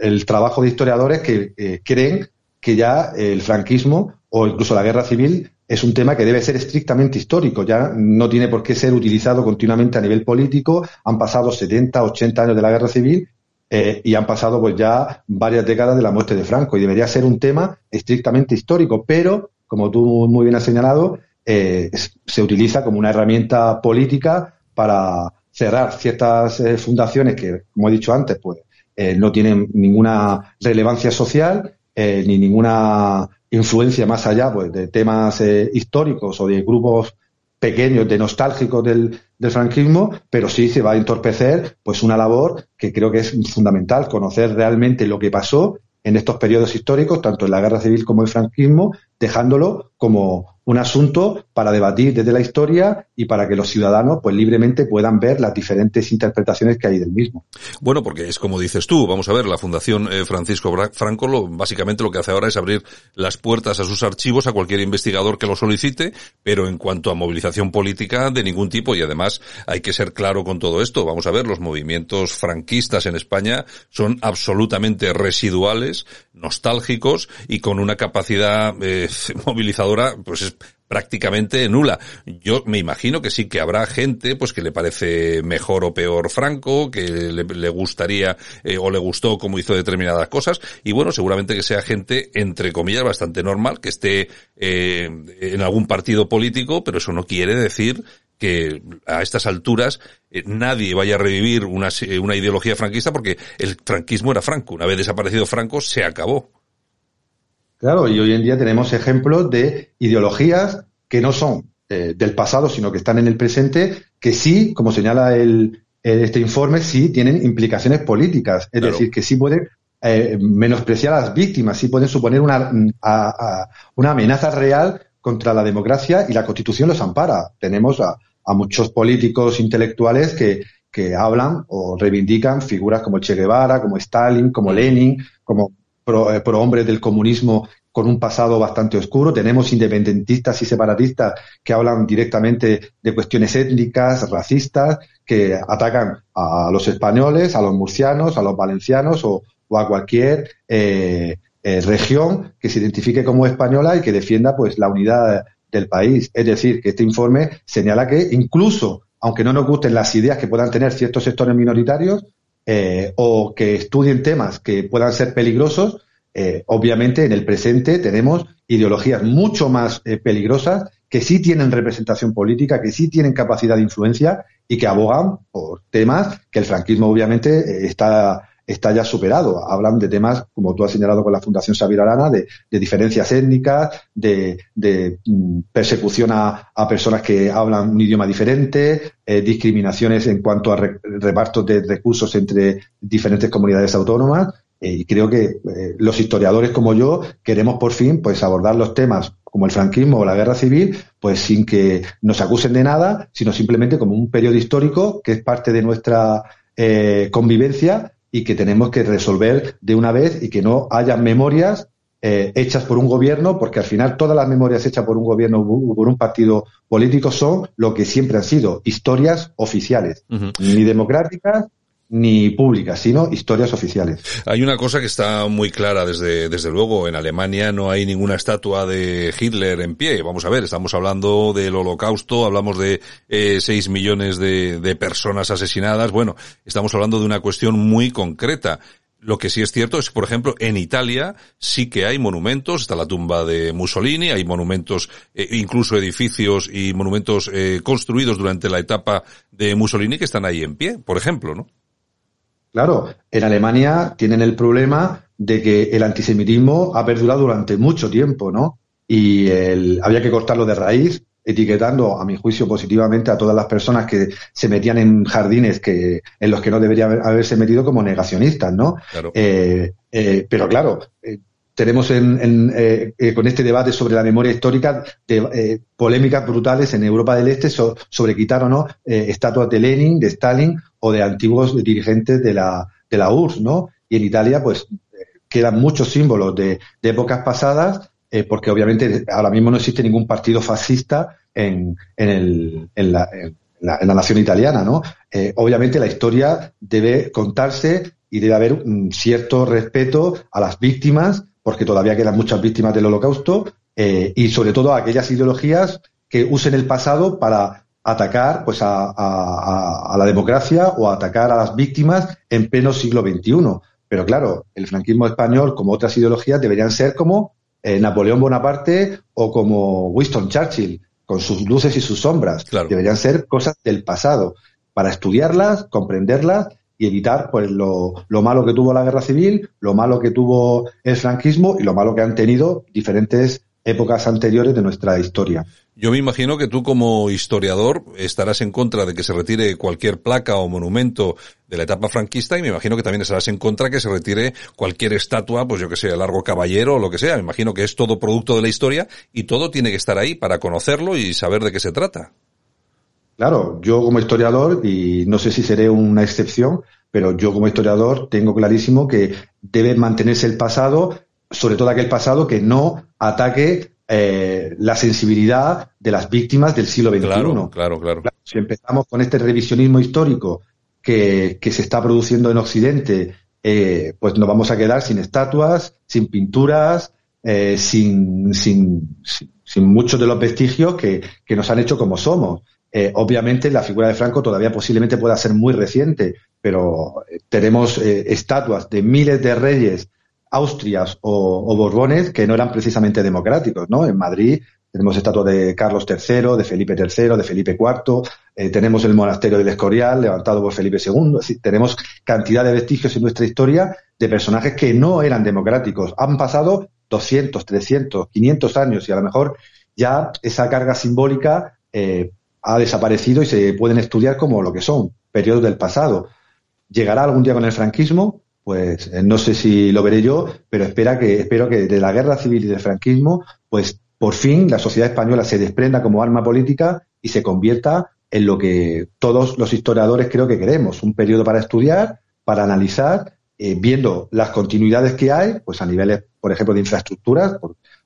el trabajo de historiadores que eh, creen que ya el franquismo o incluso la guerra civil es un tema que debe ser estrictamente histórico, ya no tiene por qué ser utilizado continuamente a nivel político. Han pasado 70, 80 años de la guerra civil eh, y han pasado pues ya varias décadas de la muerte de Franco y debería ser un tema estrictamente histórico, pero como tú muy bien has señalado, eh, se utiliza como una herramienta política para cerrar ciertas eh, fundaciones que, como he dicho antes, pues no tienen ninguna relevancia social ni ninguna influencia más allá pues, de temas históricos o de grupos pequeños, de nostálgicos del, franquismo, pero sí se va a entorpecer pues una labor que creo que es fundamental, conocer realmente lo que pasó en estos periodos históricos, tanto en la guerra civil como el franquismo, dejándolo como un asunto para debatir desde la historia y para que los ciudadanos pues libremente puedan ver las diferentes interpretaciones que hay del mismo. Bueno, porque es como dices tú, vamos a ver, la Fundación eh, Francisco Franco lo, básicamente lo que hace ahora es abrir las puertas a sus archivos a cualquier investigador que lo solicite, pero en cuanto a movilización política de ningún tipo y además hay que ser claro con todo esto. Vamos a ver, los movimientos franquistas en España son absolutamente residuales, nostálgicos y con una capacidad eh, movilizadora pues es prácticamente nula. Yo me imagino que sí que habrá gente pues que le parece mejor o peor Franco, que le, gustaría eh, o le gustó cómo hizo determinadas cosas y bueno, seguramente que sea gente entre comillas bastante normal, que esté eh, en algún partido político, pero eso no quiere decir que a estas alturas eh, nadie vaya a revivir una, una ideología franquista porque el franquismo era Franco. Una vez desaparecido Franco, se acabó. Claro, y hoy en día tenemos ejemplos de ideologías que no son eh, del pasado, sino que están en el presente, que sí, como señala el, este informe, sí tienen implicaciones políticas. Es decir, que sí pueden eh, menospreciar a las víctimas, sí pueden suponer una, una amenaza real contra la democracia y la Constitución los ampara. Tenemos a, muchos políticos intelectuales que, que hablan o reivindican figuras como Che Guevara, como Stalin, como Lenin, como eh, pro, hombres del comunismo con un pasado bastante oscuro. Tenemos independentistas y separatistas que hablan directamente de cuestiones étnicas, racistas, que atacan a los españoles, a los murcianos, a los valencianos o, a cualquier eh, eh, región que se identifique como española y que defienda pues la unidad del país. Es decir, que este informe señala que incluso, aunque no nos gusten las ideas que puedan tener ciertos sectores minoritarios, eh, o que estudien temas que puedan ser peligrosos, eh, obviamente en el presente tenemos ideologías mucho más eh, peligrosas que sí tienen representación política, que sí tienen capacidad de influencia y que abogan por temas que el franquismo obviamente está está ya superado. Hablan de temas, como tú has señalado con la Fundación Xavier Arana, de, diferencias étnicas, de, mm, persecución a, personas que hablan un idioma diferente, eh, discriminaciones en cuanto a repartos de recursos entre diferentes comunidades autónomas. Eh, y creo que eh, los historiadores como yo queremos por fin pues abordar los temas como el franquismo o la guerra civil, pues sin que nos acusen de nada, sino simplemente como un periodo histórico que es parte de nuestra convivencia y que tenemos que resolver de una vez y que no haya memorias eh, hechas por un gobierno, porque al final todas las memorias hechas por un gobierno o por un partido político son lo que siempre han sido, historias oficiales, ni democráticas ni públicas, sino historias oficiales. Hay una cosa que está muy clara desde, desde luego. En Alemania no hay ninguna estatua de Hitler en pie. Vamos a ver, estamos hablando del holocausto, hablamos de eh, 6 millones de, personas asesinadas. Bueno, estamos hablando de una cuestión muy concreta. Lo que sí es cierto es por ejemplo, en Italia sí que hay monumentos, está la tumba de Mussolini, hay monumentos, eh, incluso edificios y monumentos eh, construidos durante la etapa de Mussolini que están ahí en pie, por ejemplo, ¿no? Claro, en Alemania tienen el problema de que el antisemitismo ha perdurado durante mucho tiempo, ¿no? Y el, había que cortarlo de raíz, etiquetando, a mi juicio, positivamente a todas las personas que se metían en jardines que, en los que no deberían haberse metido como negacionistas, ¿no? Eh, eh, pero claro, eh, tenemos en, eh, eh, con este debate sobre la memoria histórica de, eh, polémicas brutales en Europa del Este sobre quitar o no estatuas de Lenin, de Stalin o de antiguos dirigentes de la, de la URSS, ¿no? Y en Italia, pues, quedan muchos símbolos de, épocas pasadas, porque obviamente ahora mismo no existe ningún partido fascista en, en, el, en, la, en, la, la, nación italiana, ¿no? obviamente la historia debe contarse y debe haber un cierto respeto a las víctimas porque todavía quedan muchas víctimas del holocausto, eh, y sobre todo a aquellas ideologías que usen el pasado para atacar pues a, la democracia o atacar a las víctimas en pleno siglo XXI. Pero claro, el franquismo español, como otras ideologías, deberían ser como eh, Napoleón Bonaparte o como Winston Churchill, con sus luces y sus sombras. Deberían ser cosas del pasado, para estudiarlas, comprenderlas y evitar pues lo, lo, malo que tuvo la guerra civil, lo malo que tuvo el franquismo y lo malo que han tenido diferentes épocas anteriores de nuestra historia. Yo me imagino que tú como historiador estarás en contra de que se retire cualquier placa o monumento de la etapa franquista y me imagino que también estarás en contra de que se retire cualquier estatua, pues yo que sé, largo caballero o lo que sea. Me imagino que es todo producto de la historia y todo tiene que estar ahí para conocerlo y saber de qué se trata. Claro, yo como historiador, y no sé si seré una excepción, pero yo como historiador tengo clarísimo que debe mantenerse el pasado, sobre todo aquel pasado que no ataque eh, la sensibilidad de las víctimas del siglo XXI. Claro, claro, claro. Si empezamos con este revisionismo histórico que, que se está produciendo en Occidente, eh, pues nos vamos a quedar sin estatuas, sin pinturas, eh, sin, sin, sin, muchos de los vestigios que, que nos han hecho como somos. Obviamente la figura de Franco todavía posiblemente pueda ser muy reciente, pero tenemos estatuas de miles de reyes austrias o, borbones que no eran precisamente democráticos, ¿no? En Madrid tenemos estatuas de Carlos III, de Felipe III, de Felipe IV, tenemos el monasterio del Escorial levantado por Felipe II, es decir, tenemos cantidad de vestigios en nuestra historia de personajes que no eran democráticos. Han pasado 200, 300, 500 años y a lo mejor ya esa carga simbólica eh, ha desaparecido y se pueden estudiar como lo que son, periodos del pasado. ¿Llegará algún día con el franquismo? Pues eh, no sé si lo veré yo, pero espera que, espero que de la guerra civil y del franquismo, pues por fin la sociedad española se desprenda como arma política y se convierta en lo que todos los historiadores creo que queremos, un periodo para estudiar, para analizar, eh, viendo las continuidades que hay, pues a niveles, por ejemplo, de infraestructuras,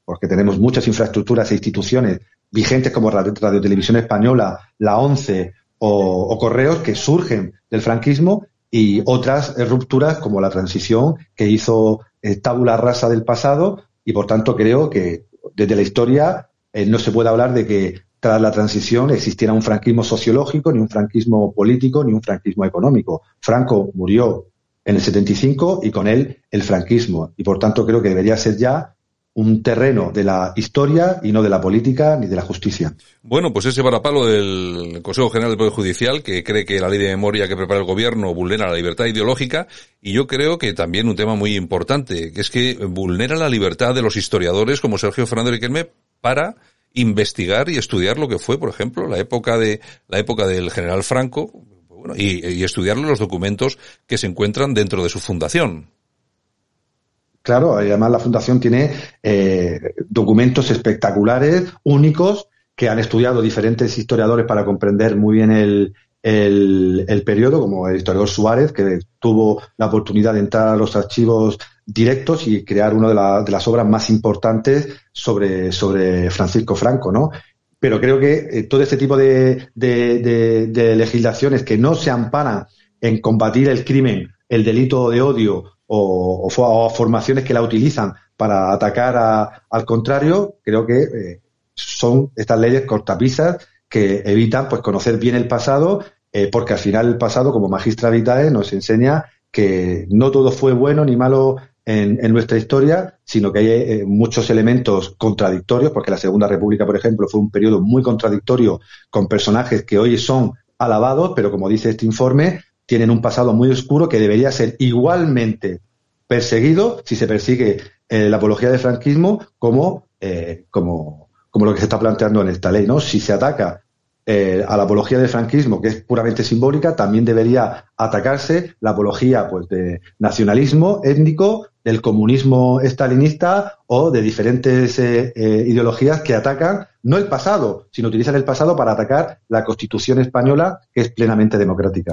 porque tenemos muchas infraestructuras e instituciones vigentes como Radio, Televisión Española, la ONCE o, Correos que surgen del franquismo y otras rupturas como la transición que hizo eh, tabula rasa del pasado y por tanto creo que desde la historia eh, no se puede hablar de que tras la transición existiera un franquismo sociológico, ni un franquismo político, ni un franquismo económico. Franco murió en el 75 y con él el franquismo. Y por tanto creo que debería ser ya un terreno de la historia y no de la política ni de la justicia. Bueno, pues ese varapalo del Consejo General del Poder Judicial, que cree que la ley de memoria que prepara el gobierno vulnera la libertad ideológica, y yo creo que también un tema muy importante, que es que vulnera la libertad de los historiadores como Sergio Fernández Riquelme para investigar y estudiar lo que fue, por ejemplo, la época de la época del general Franco, y, y estudiar los documentos que se encuentran dentro de su fundación. Claro, además la Fundación tiene eh, documentos espectaculares, únicos, que han estudiado diferentes historiadores para comprender muy bien el, el, periodo, como el historiador Suárez, que tuvo la oportunidad de entrar a los archivos directos y crear una de, de las obras más importantes sobre, sobre Francisco Franco, ¿no? Pero creo que eh, todo este tipo de, de, de legislaciones que no se amparan en combatir el crimen, el delito de odio o, formaciones que la utilizan para atacar al contrario, creo que eh, son estas leyes cortapisas que evitan pues conocer bien el pasado, eh, porque al final el pasado, como magistra vitae, nos enseña que no todo fue bueno ni malo en, nuestra historia, sino que hay eh, muchos elementos contradictorios, porque la Segunda República, por ejemplo, fue un periodo muy contradictorio con personajes que hoy son alabados, pero como dice este informe, tienen un pasado muy oscuro que debería ser igualmente perseguido si se persigue eh, la apología del franquismo como, eh, como, como lo que se está planteando en esta ley. ¿no? Si se ataca eh, a la apología del franquismo, que es puramente simbólica, también debería atacarse la apología pues, de nacionalismo étnico, del comunismo estalinista o de diferentes eh, eh, ideologías que atacan no el pasado, sino utilizan el pasado para atacar la Constitución española, que es plenamente democrática.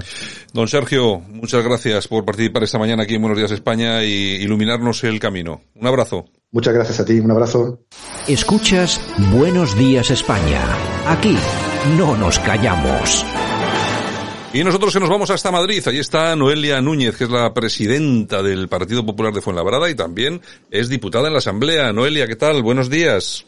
Don Sergio, muchas gracias por participar esta mañana aquí en Buenos Días España y iluminarnos el camino. Un abrazo. Muchas gracias a ti, un abrazo. Escuchas Buenos Días España. Aquí no nos callamos. Y nosotros que nos vamos hasta Madrid. Allí está Noelia Núñez, que es la presidenta del Partido Popular de Fuenlabrada y también es diputada en la Asamblea. Noelia, ¿qué tal? Buenos días.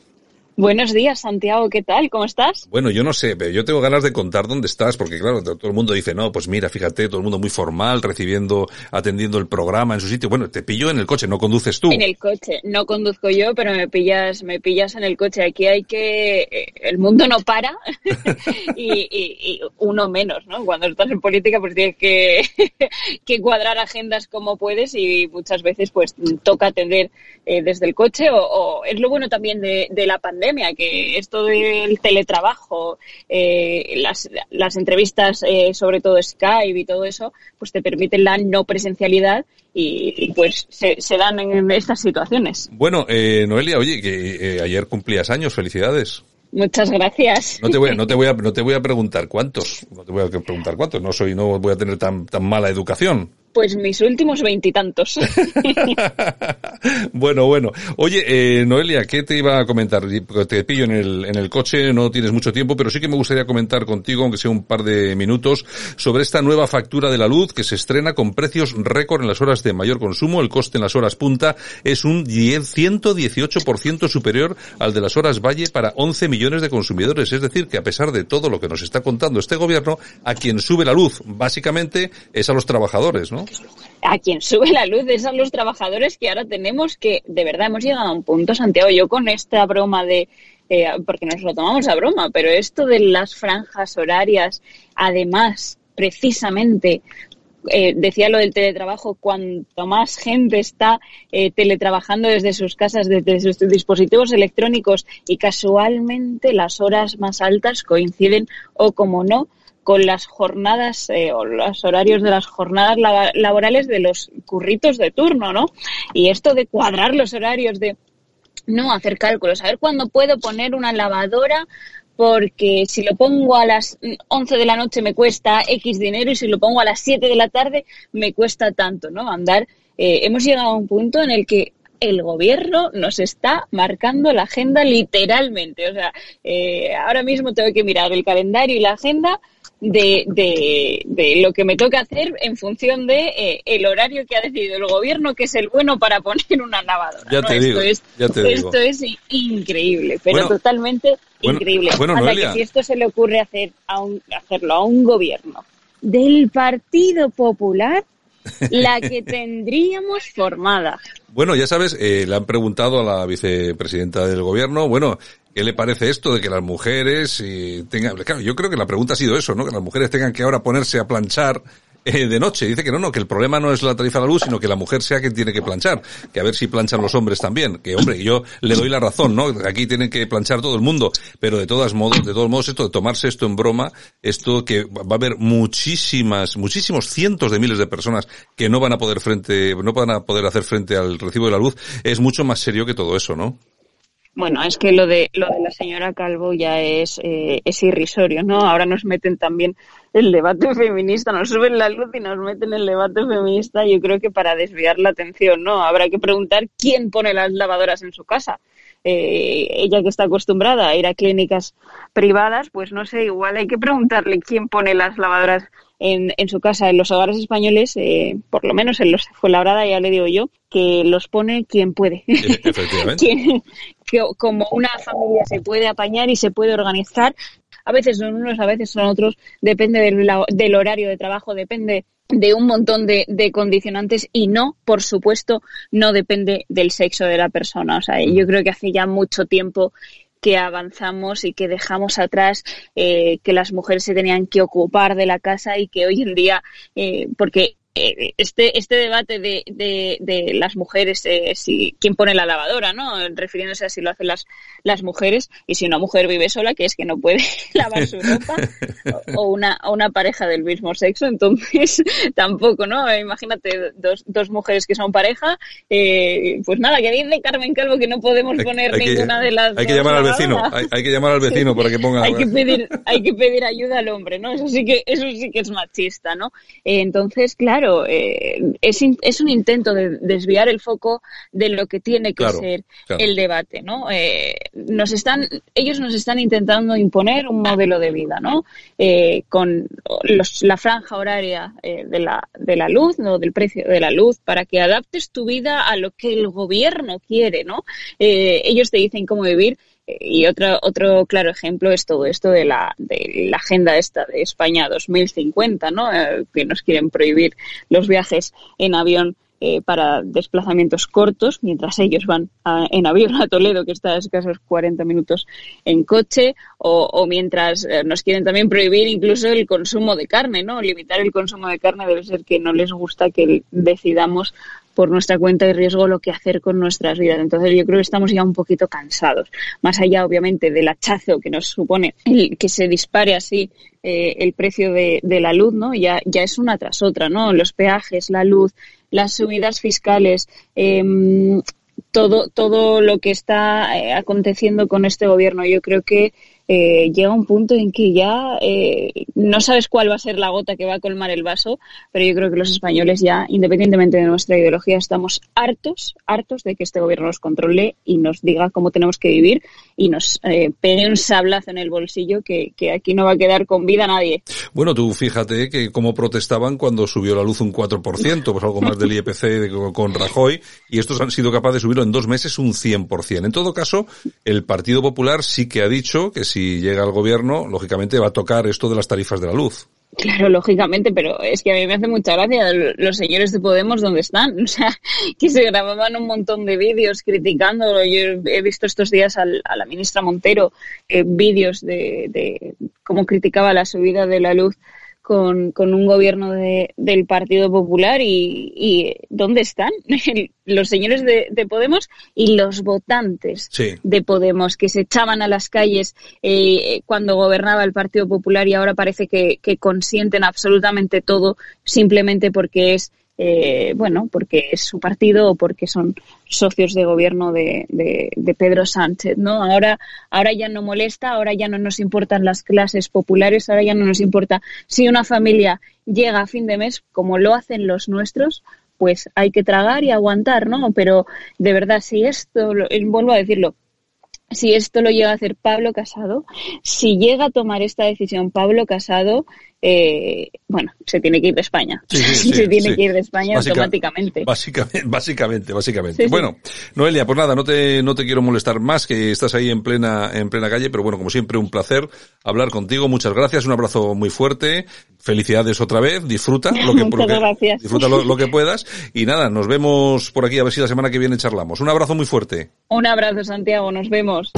Buenos días, Santiago, ¿qué tal? ¿Cómo estás? Bueno, yo no sé, pero yo tengo ganas de contar dónde estás, porque claro, todo el mundo dice, no, pues mira, fíjate, todo el mundo muy formal, recibiendo, atendiendo el programa en su sitio. Bueno, te pillo en el coche, no conduces tú. En el coche, no conduzco yo, pero me pillas, me pillas en el coche. Aquí hay que, eh, el mundo no para y, y, y, uno menos, ¿no? Cuando estás en política, pues tienes que, que cuadrar agendas como puedes y muchas veces, pues toca atender eh, desde el coche o, o, es lo bueno también de, de la pandemia que esto del teletrabajo, eh, las, las, entrevistas, eh, sobre todo Skype y todo eso, pues te permiten la no presencialidad y, y pues se, se, dan en estas situaciones. Bueno, eh, Noelia, oye, que eh, ayer cumplías años, felicidades. Muchas gracias. No te voy a, no te voy a, no te voy a preguntar cuántos, no te voy a preguntar cuántos, no soy, no voy a tener tan, tan mala educación. Pues mis últimos veintitantos. bueno, bueno. Oye, eh, Noelia, ¿qué te iba a comentar? Te pillo en el, en el coche, no tienes mucho tiempo, pero sí que me gustaría comentar contigo, aunque sea un par de minutos, sobre esta nueva factura de la luz que se estrena con precios récord en las horas de mayor consumo. El coste en las horas punta es un 10, 118% superior al de las horas valle para 11 millones de consumidores. Es decir, que a pesar de todo lo que nos está contando este gobierno, a quien sube la luz, básicamente, es a los trabajadores, A quien sube la luz es a los trabajadores que ahora tenemos que, de verdad, hemos llegado a un punto, Santiago, yo con esta broma de, eh, porque nos lo tomamos a broma, pero esto de las franjas horarias, además, precisamente, eh, decía lo del teletrabajo, cuanto más gente está eh, teletrabajando desde sus casas, desde sus dispositivos electrónicos y casualmente las horas más altas coinciden o como no con las jornadas eh, o los horarios de las jornadas laborales de los curritos de turno, ¿no? Y esto de cuadrar los horarios, de no hacer cálculos, a ver cuándo puedo poner una lavadora porque si lo pongo a las 11 de la noche me cuesta X dinero y si lo pongo a las 7 de la tarde me cuesta tanto, ¿no? Andar, eh, hemos llegado a un punto en el que el gobierno nos está marcando la agenda literalmente. O sea, eh, ahora mismo tengo que mirar el calendario y la agenda de, de, de, lo que me toca hacer en función de eh, el horario que ha decidido el gobierno, que es el bueno para poner una lavadora. Ya te ¿no? digo, esto, es, ya te esto digo. es increíble, pero Bueno, totalmente bueno, increíble. bueno, Anda, Noelia. que si esto se le ocurre hacer a un, hacerlo a un gobierno del Partido Popular, la que tendríamos formada. Bueno, ya sabes, eh, le han preguntado a la vicepresidenta del gobierno, bueno, ¿qué le parece esto de que las mujeres eh, tengan, claro, yo creo que la pregunta ha sido eso, ¿no? Que las mujeres tengan que ahora ponerse a planchar eh, de noche. Dice que no, no, que el problema no es la tarifa de la luz, sino que la mujer sea quien tiene que planchar. Que a ver si planchan los hombres también. Que hombre, yo le doy la razón, ¿no? Aquí tienen que planchar todo el mundo. Pero de todas modos, de todos modos, esto de tomarse esto en broma, esto que va a haber muchísimas, muchísimos cientos de miles de personas que no van a poder frente, no van a poder hacer frente al recibo de la luz, es mucho más serio que todo eso, ¿no? Bueno, es que lo de lo de la señora Calvo ya es eh, es irrisorio, ¿no? Ahora nos meten también el debate feminista, nos suben la luz y nos meten el debate feminista. Yo creo que para desviar la atención, ¿no? Habrá que preguntar quién pone las lavadoras en su casa. Eh, ella que está acostumbrada a ir a clínicas privadas, pues no sé, igual hay que preguntarle quién pone las lavadoras en, en su casa. En los hogares españoles, eh, por lo menos en los Fuenlabrada, ya le digo yo, que los pone quien puede. Efectivamente. Quien- que como una familia se puede apañar y se puede organizar. A veces son unos, a veces son otros, depende del, del horario de trabajo, depende de un montón de, de condicionantes y no, por supuesto, no depende del sexo de la persona. O sea, yo creo que hace ya mucho tiempo que avanzamos y que dejamos atrás eh, que las mujeres se tenían que ocupar de la casa y que hoy en día, eh, porque este, este debate de, de, de las mujeres, eh, si quién pone la lavadora, ¿no? Refiriéndose a si lo hacen las, las mujeres y si una mujer vive sola, que es que no puede lavar su ropa, o, o una, o una pareja del mismo sexo, entonces tampoco, ¿no? Imagínate dos, dos mujeres que son pareja, eh, pues nada, que dice Carmen Calvo que no podemos poner Hay ninguna de las Hay que llamar al vecino, hay, hay que llamar al vecino para que ponga... hay que pedir hay que pedir ayuda al hombre no eso sí que eso sí que es machista no Eh, entonces claro eh, es in- es un intento de desviar el foco de lo que tiene que Claro, ser claro. el debate no Eh, nos están ellos nos están intentando imponer un modelo de vida no Eh, con los- la franja horaria eh, de la de la luz no del precio de la luz para que adaptes tu vida a lo que el gobierno quiere no Eh, ellos te dicen cómo vivir y otro, otro claro ejemplo es todo esto de la, de la agenda esta de España 2050, ¿no? Eh, que nos quieren prohibir los viajes en avión eh, para desplazamientos cortos, mientras ellos van a- en avión a Toledo, que está a escasos 40 minutos en coche, o, mientras eh, nos quieren también prohibir incluso el consumo de carne, ¿no? Limitar el consumo de carne debe ser que no les gusta que decidamos por nuestra cuenta y riesgo lo que hacer con nuestras vidas. Entonces yo creo que estamos ya un poquito cansados. Más allá, obviamente, del hachazo que nos supone el que se dispare así eh, el precio de, la luz, ¿no? Ya, ya es una tras otra, ¿no? Los peajes, la luz, las subidas fiscales, em, todo, todo lo que está eh, aconteciendo con este gobierno. Yo creo que eh, llega un punto en que ya eh, no sabes cuál va a ser la gota que va a colmar el vaso, pero yo creo que los españoles ya, independientemente de nuestra ideología, estamos hartos, hartos de que este gobierno nos controle y nos diga cómo tenemos que vivir y nos eh, pegue un sablazo en el bolsillo que, que aquí no va a quedar con vida nadie. Bueno, tú fíjate que cómo protestaban cuando subió la luz un 4%, pues algo más del IPC con Rajoy, y estos han sido capaces de subirlo en dos meses un 100%. En todo caso, el Partido Popular sí que ha dicho que si llega al gobierno, lógicamente va a tocar esto de las tarifas de la luz. Claro, lógicamente, pero es que a mí me hace mucha gracia los señores de Podemos donde están, o sea, que se grababan un montón de vídeos criticándolo. Yo he visto estos días al- a la ministra Montero eh, vídeos de, de cómo criticaba la subida de la luz con, con un gobierno de- del Partido Popular y, y ¿dónde están? los señores de, de Podemos y los votantes Sí. de Podemos que se echaban a las calles eh, cuando gobernaba el Partido Popular y ahora parece que, que consienten absolutamente todo simplemente porque es eh, bueno porque es su partido o porque son socios de gobierno de, de, de Pedro Sánchez no ahora ahora ya no molesta ahora ya no nos importan las clases populares ahora ya no nos importa si una familia llega a fin de mes como lo hacen los nuestros pues hay que tragar y aguantar, ¿no? Pero de verdad, si esto, vuelvo a decirlo, si esto lo llega a hacer Pablo Casado, si llega a tomar esta decisión Pablo Casado, eh, bueno, se tiene que ir de España. Sí, sí, sí, se tiene sí. que ir de España Básica- automáticamente. Básicamente, básicamente, básicamente. Bueno, Noelia, pues nada, no te, no te quiero molestar más, que estás ahí en plena, en plena calle, pero bueno, como siempre, un placer hablar contigo. Muchas gracias, un abrazo muy fuerte. Felicidades otra vez, disfruta lo que, Muchas lo que- gracias. disfruta lo, lo que puedas. Y nada, nos vemos por aquí a ver si la semana que viene charlamos. Un abrazo muy fuerte. Un abrazo, Santiago, nos vemos.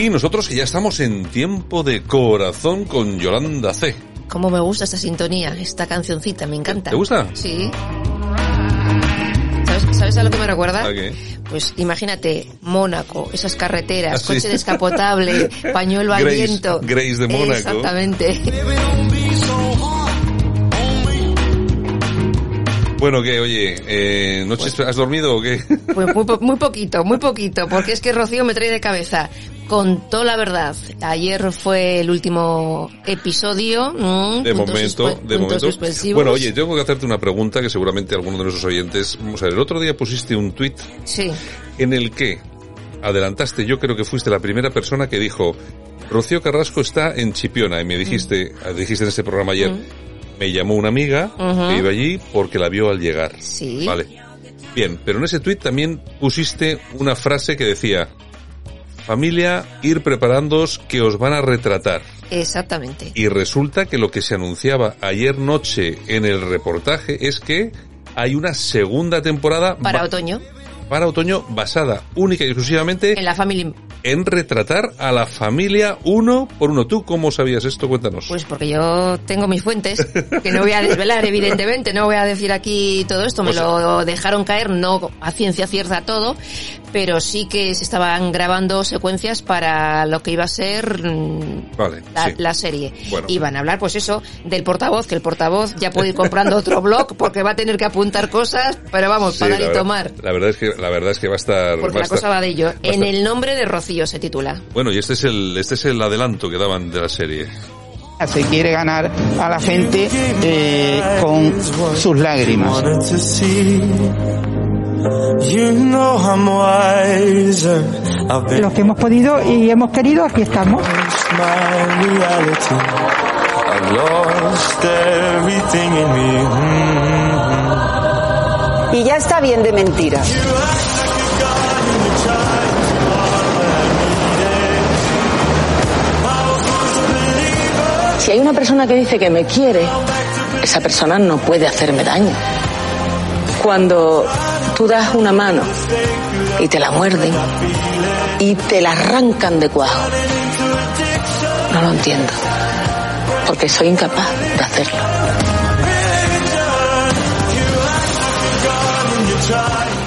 Y nosotros que ya estamos en tiempo de corazón con Yolanda C. Cómo me gusta esta sintonía, esta cancioncita, me encanta. ¿Te gusta? Sí. ¿Sabes, sabes a lo que me recuerda? ¿A qué? Pues imagínate, Mónaco, esas carreteras, Ah, sí. coche descapotable, pañuelo al Grace- viento. Grace de Mónaco. Exactamente. Bueno, ¿qué? Oye, eh, ¿noches has dormido o qué? Pues muy, muy poquito, muy poquito, porque es que Rocío me trae de cabeza. Contó la verdad. Ayer fue el último episodio. mm, De momento, de momento. Bueno, oye, tengo que hacerte una pregunta que seguramente alguno de nuestros oyentes, vamos a ver, el otro día pusiste un tuit Sí. en el que adelantaste, yo creo que fuiste la primera persona que dijo, Rocío Carrasco está en Chipiona, y me dijiste, dijiste en este programa ayer, me llamó una amiga que iba allí porque la vio al llegar. Sí. Vale. Bien, pero en ese tuit también pusiste una frase que decía, familia, ir preparándoos que os van a retratar. Exactamente. Y resulta que lo que se anunciaba ayer noche en el reportaje es que hay una segunda temporada Para otoño, para otoño basada única y exclusivamente en la familia. En retratar a la familia uno por uno. ¿Tú cómo sabías esto? Cuéntanos. Pues porque yo tengo mis fuentes, que no voy a desvelar, evidentemente, no voy a decir aquí todo esto, me O sea- lo dejaron caer, no a ciencia cierta todo, pero sí que se estaban grabando secuencias para lo que iba a ser mm, vale, la, sí. la serie. Bueno. Van a hablar, pues eso, del portavoz, que el portavoz ya puede ir comprando otro blog porque va a tener que apuntar cosas, pero vamos, Sí, para y verdad- tomar. La verdad es que la verdad es que va a estar. Porque va la cosa va de ello. En estar- el nombre de Rocío se titula. Bueno, y este es el este es el adelanto que daban de la serie. Se quiere ganar a la gente eh, con sus lágrimas. Los que hemos podido y hemos querido, aquí estamos. Y ya está bien de mentiras. Si hay una persona que dice que me quiere, esa persona no puede hacerme daño. Cuando tú das una mano y te la muerden y te la arrancan de cuajo, no lo entiendo, porque soy incapaz de hacerlo.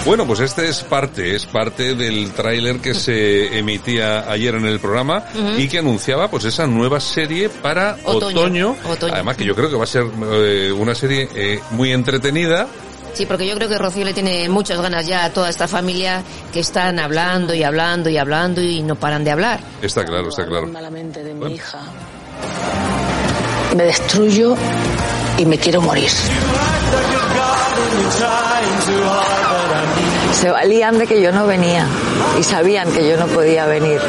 Bueno, pues este es parte, es parte del tráiler que se emitía ayer en el programa y que anunciaba pues esa nueva serie para Otoño. otoño. Otoño. Además que yo creo que va a ser eh, una serie eh, muy entretenida. Sí, porque yo creo que Rocío le tiene muchas ganas ya a toda esta familia que están hablando y hablando y hablando y no paran de hablar. Está claro, está claro. malamente de mi hija. Me destruyo y me quiero morir. Se valían de que yo no venía y sabían que yo no podía venir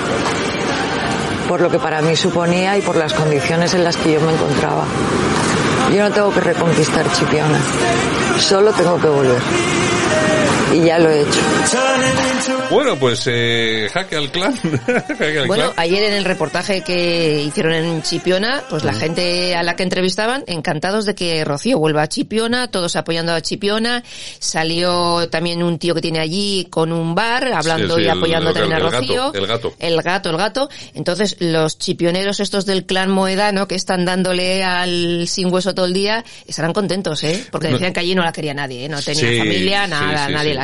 por lo que para mí suponía y por las condiciones en las que yo me encontraba. Yo no tengo que reconquistar Chipiona, solo tengo que volver. Y ya lo he hecho. Bueno, pues eh, jaque al clan. Al Bueno, clan. ayer en el reportaje que hicieron en Chipiona, pues la gente a la que entrevistaban, encantados de que Rocío vuelva a Chipiona, todos apoyando a Chipiona. Salió también un tío que tiene allí con un bar, hablando Sí, sí, y apoyando el- también a gato, Rocío. el gato. El gato, el gato. Entonces, los chipioneros estos del clan moedano que están dándole al sin hueso todo el día, estarán contentos, ¿eh? Porque decían que allí no la quería nadie, ¿eh? No tenía Sí, familia, nada, nadie sí.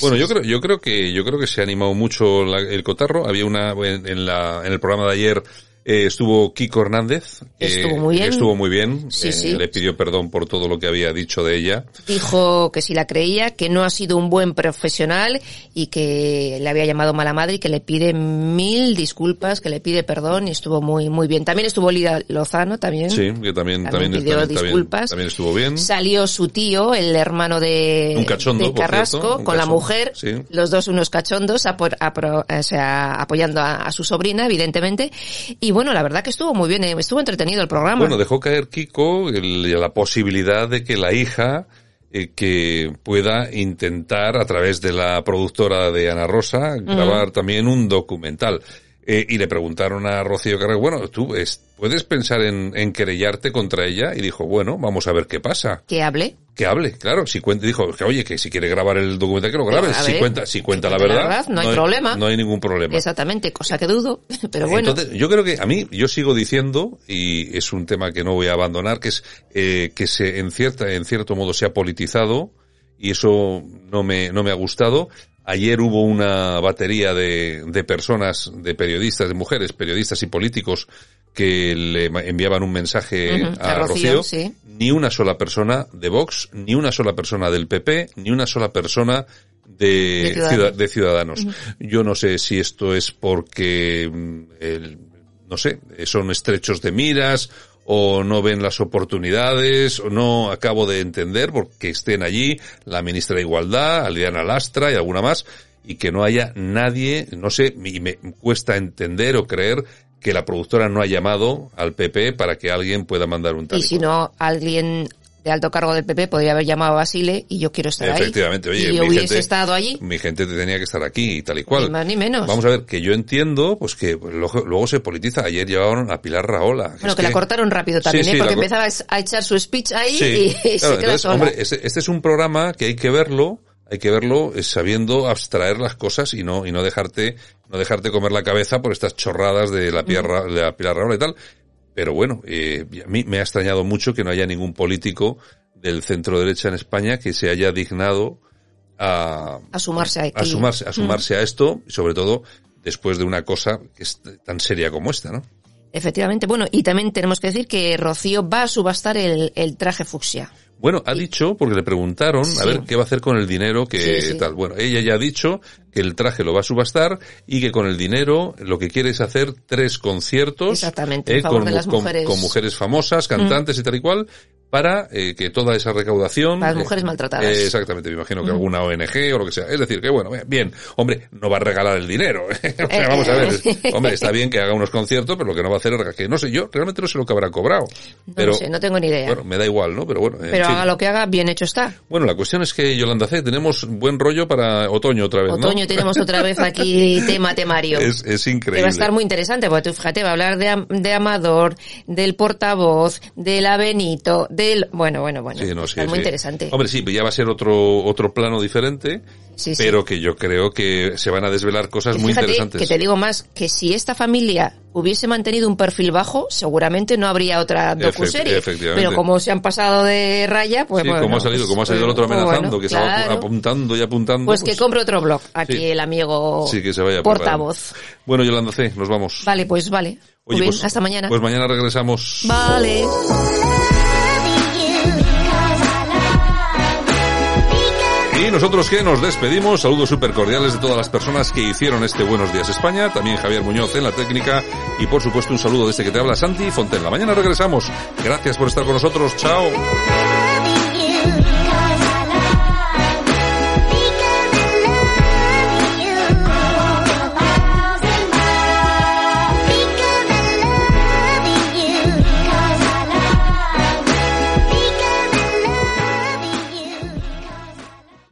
Bueno, yo creo, yo creo que, yo creo que se ha animado mucho la- el cotarro. Había una, en, en la, en el programa de ayer, eh, estuvo Kiko Hernández. Estuvo muy bien. Estuvo muy bien. Sí, Eh, sí. Le pidió perdón por todo lo que había dicho de ella. dijo que si la creía, que no ha sido un buen profesional y que le había llamado mala madre y que le pide mil disculpas, que le pide perdón y estuvo muy muy bien. También estuvo Lida Lozano, también. Sí, que también, También también, pidió también- disculpas. también estuvo bien. Salió su tío, el hermano de, Un cachondo, de Carrasco, cierto, un con la cachondo, mujer, sí. los dos unos cachondos, apor- apro- o sea, apoyando a, a su sobrina, evidentemente. Y bueno, la verdad que estuvo muy bien, eh, estuvo entretenido el programa. Bueno, dejó caer Kiko el- la posibilidad de que la hija eh, que pueda intentar a través de la productora de Ana Rosa grabar también un documental. Eh, y le preguntaron a Rocío Carrero, bueno, tú es- puedes pensar en, en querellarte contra ella y dijo, bueno, vamos a ver qué pasa. que hable. Que hable, claro, si cuenta, dijo que oye, que si quiere grabar el documental que lo grabe, si ver, cuenta, si cuenta la cuente la verdad, verdad, no hay problema. No hay ningún problema. Exactamente, cosa que dudo, pero bueno. Entonces, yo creo que a mí, yo sigo diciendo, y es un tema que no voy a abandonar, que es eh, que se en cierta, en cierto modo se ha politizado, y eso no me, no me ha gustado. Ayer hubo una batería de, de personas, de periodistas, de mujeres, periodistas y políticos que le enviaban un mensaje a, a Rocío. Rocío, sí. Ni una sola persona de Vox, ni una sola persona del PP, ni una sola persona de, De Ciudadanos. ciuda- de Ciudadanos. Yo no sé si esto es porque, mm, el- no sé, son estrechos de miras o no ven las oportunidades o no acabo de entender porque estén allí la ministra de Igualdad, Aliana Lastra y alguna más y que no haya nadie, no sé, y me cuesta entender o creer que la productora no ha llamado al PP para que alguien pueda mandar un tal. Y si no, alguien de alto cargo del PP podría haber llamado a Basile y yo quiero estar ahí. Efectivamente, oye, y mi hubiese gente- estado allí, Mi gente tenía que estar aquí y tal y cual. ni más ni menos. Vamos a ver, que yo entiendo, pues que luego, luego se politiza. Ayer llevaron a Pilar Raola. bueno, que, la cortaron rápido también, Sí, ¿eh? porque empezaba a echar su speech ahí Sí, y, claro, se entonces, sola. hombre, este, este es un programa que hay que verlo, hay que verlo eh, sabiendo abstraer las cosas y no, y no dejarte, no dejarte comer la cabeza por estas chorradas de la Pilar, Ra- de la Pilar Raola y tal. Pero bueno, eh, a mí me ha extrañado mucho que no haya ningún político del centro derecha en España que se haya dignado a, a sumarse aquí. a sumarse, a sumarse a esto, sobre todo después de una cosa que es tan seria como esta, ¿no? Efectivamente, bueno, y también tenemos que decir que Rocío va a subastar el, el traje fucsia. Bueno, ha dicho, porque le preguntaron, a ver qué va a hacer con el dinero que Sí, sí. tal. Bueno, ella ya ha dicho que el traje lo va a subastar y que con el dinero lo que quiere es hacer tres conciertos Exactamente, en eh, favor con, de las con- mujeres. con mujeres famosas, cantantes y tal y cual, para eh, que toda esa recaudación... Para las eh, mujeres maltratadas. eh, exactamente, me imagino que alguna ONG o lo que sea. Es decir, que bueno, bien, hombre, no va a regalar el dinero. o sea, vamos a ver, es- hombre, está bien que haga unos conciertos, pero lo que no va a hacer es que no sé yo, realmente no sé lo que habrá cobrado. No Pero, sé, no tengo ni idea. bueno, me da igual, ¿no? Pero bueno, en Pero fin. haga lo que haga, bien hecho está. Bueno, la cuestión es que, Yolanda C, tenemos buen rollo para otoño otra vez, ¿no? Otoño tenemos otra vez aquí tema temario. Es, es Que increíble. va a estar muy interesante, porque tú fíjate, va a hablar de, de Amador, del portavoz, del Abenito, Bueno, bueno, bueno. Sí, no, sí, estar muy sí. interesante. Hombre, sí, ya va a ser otro, otro plano diferente, Sí, sí. pero que yo creo que se van a desvelar cosas Y muy fíjate interesantes. que te digo más, que si esta familia hubiese mantenido un perfil bajo, seguramente no habría otra docuserie. efectivamente. Pero como se han pasado de raya, pues bueno, como ha salido, pues, como ha salido el otro pues amenazando, bueno, que estaba apuntando y apuntando. Pues que compre otro blog, aquí el amigo sí, que se vaya portavoz. preparando. Bueno, Yolanda C, nos vamos. Vale, pues vale. Muy Oye, bien, pues- hasta mañana. Pues mañana regresamos. Vale. Nosotros que nos despedimos, saludos súper cordiales de todas las personas que hicieron este Buenos Días España, también Javier Muñoz en la técnica y por supuesto un saludo de este que te habla Santi Fontella. Mañana regresamos. Gracias por estar con nosotros. Chao.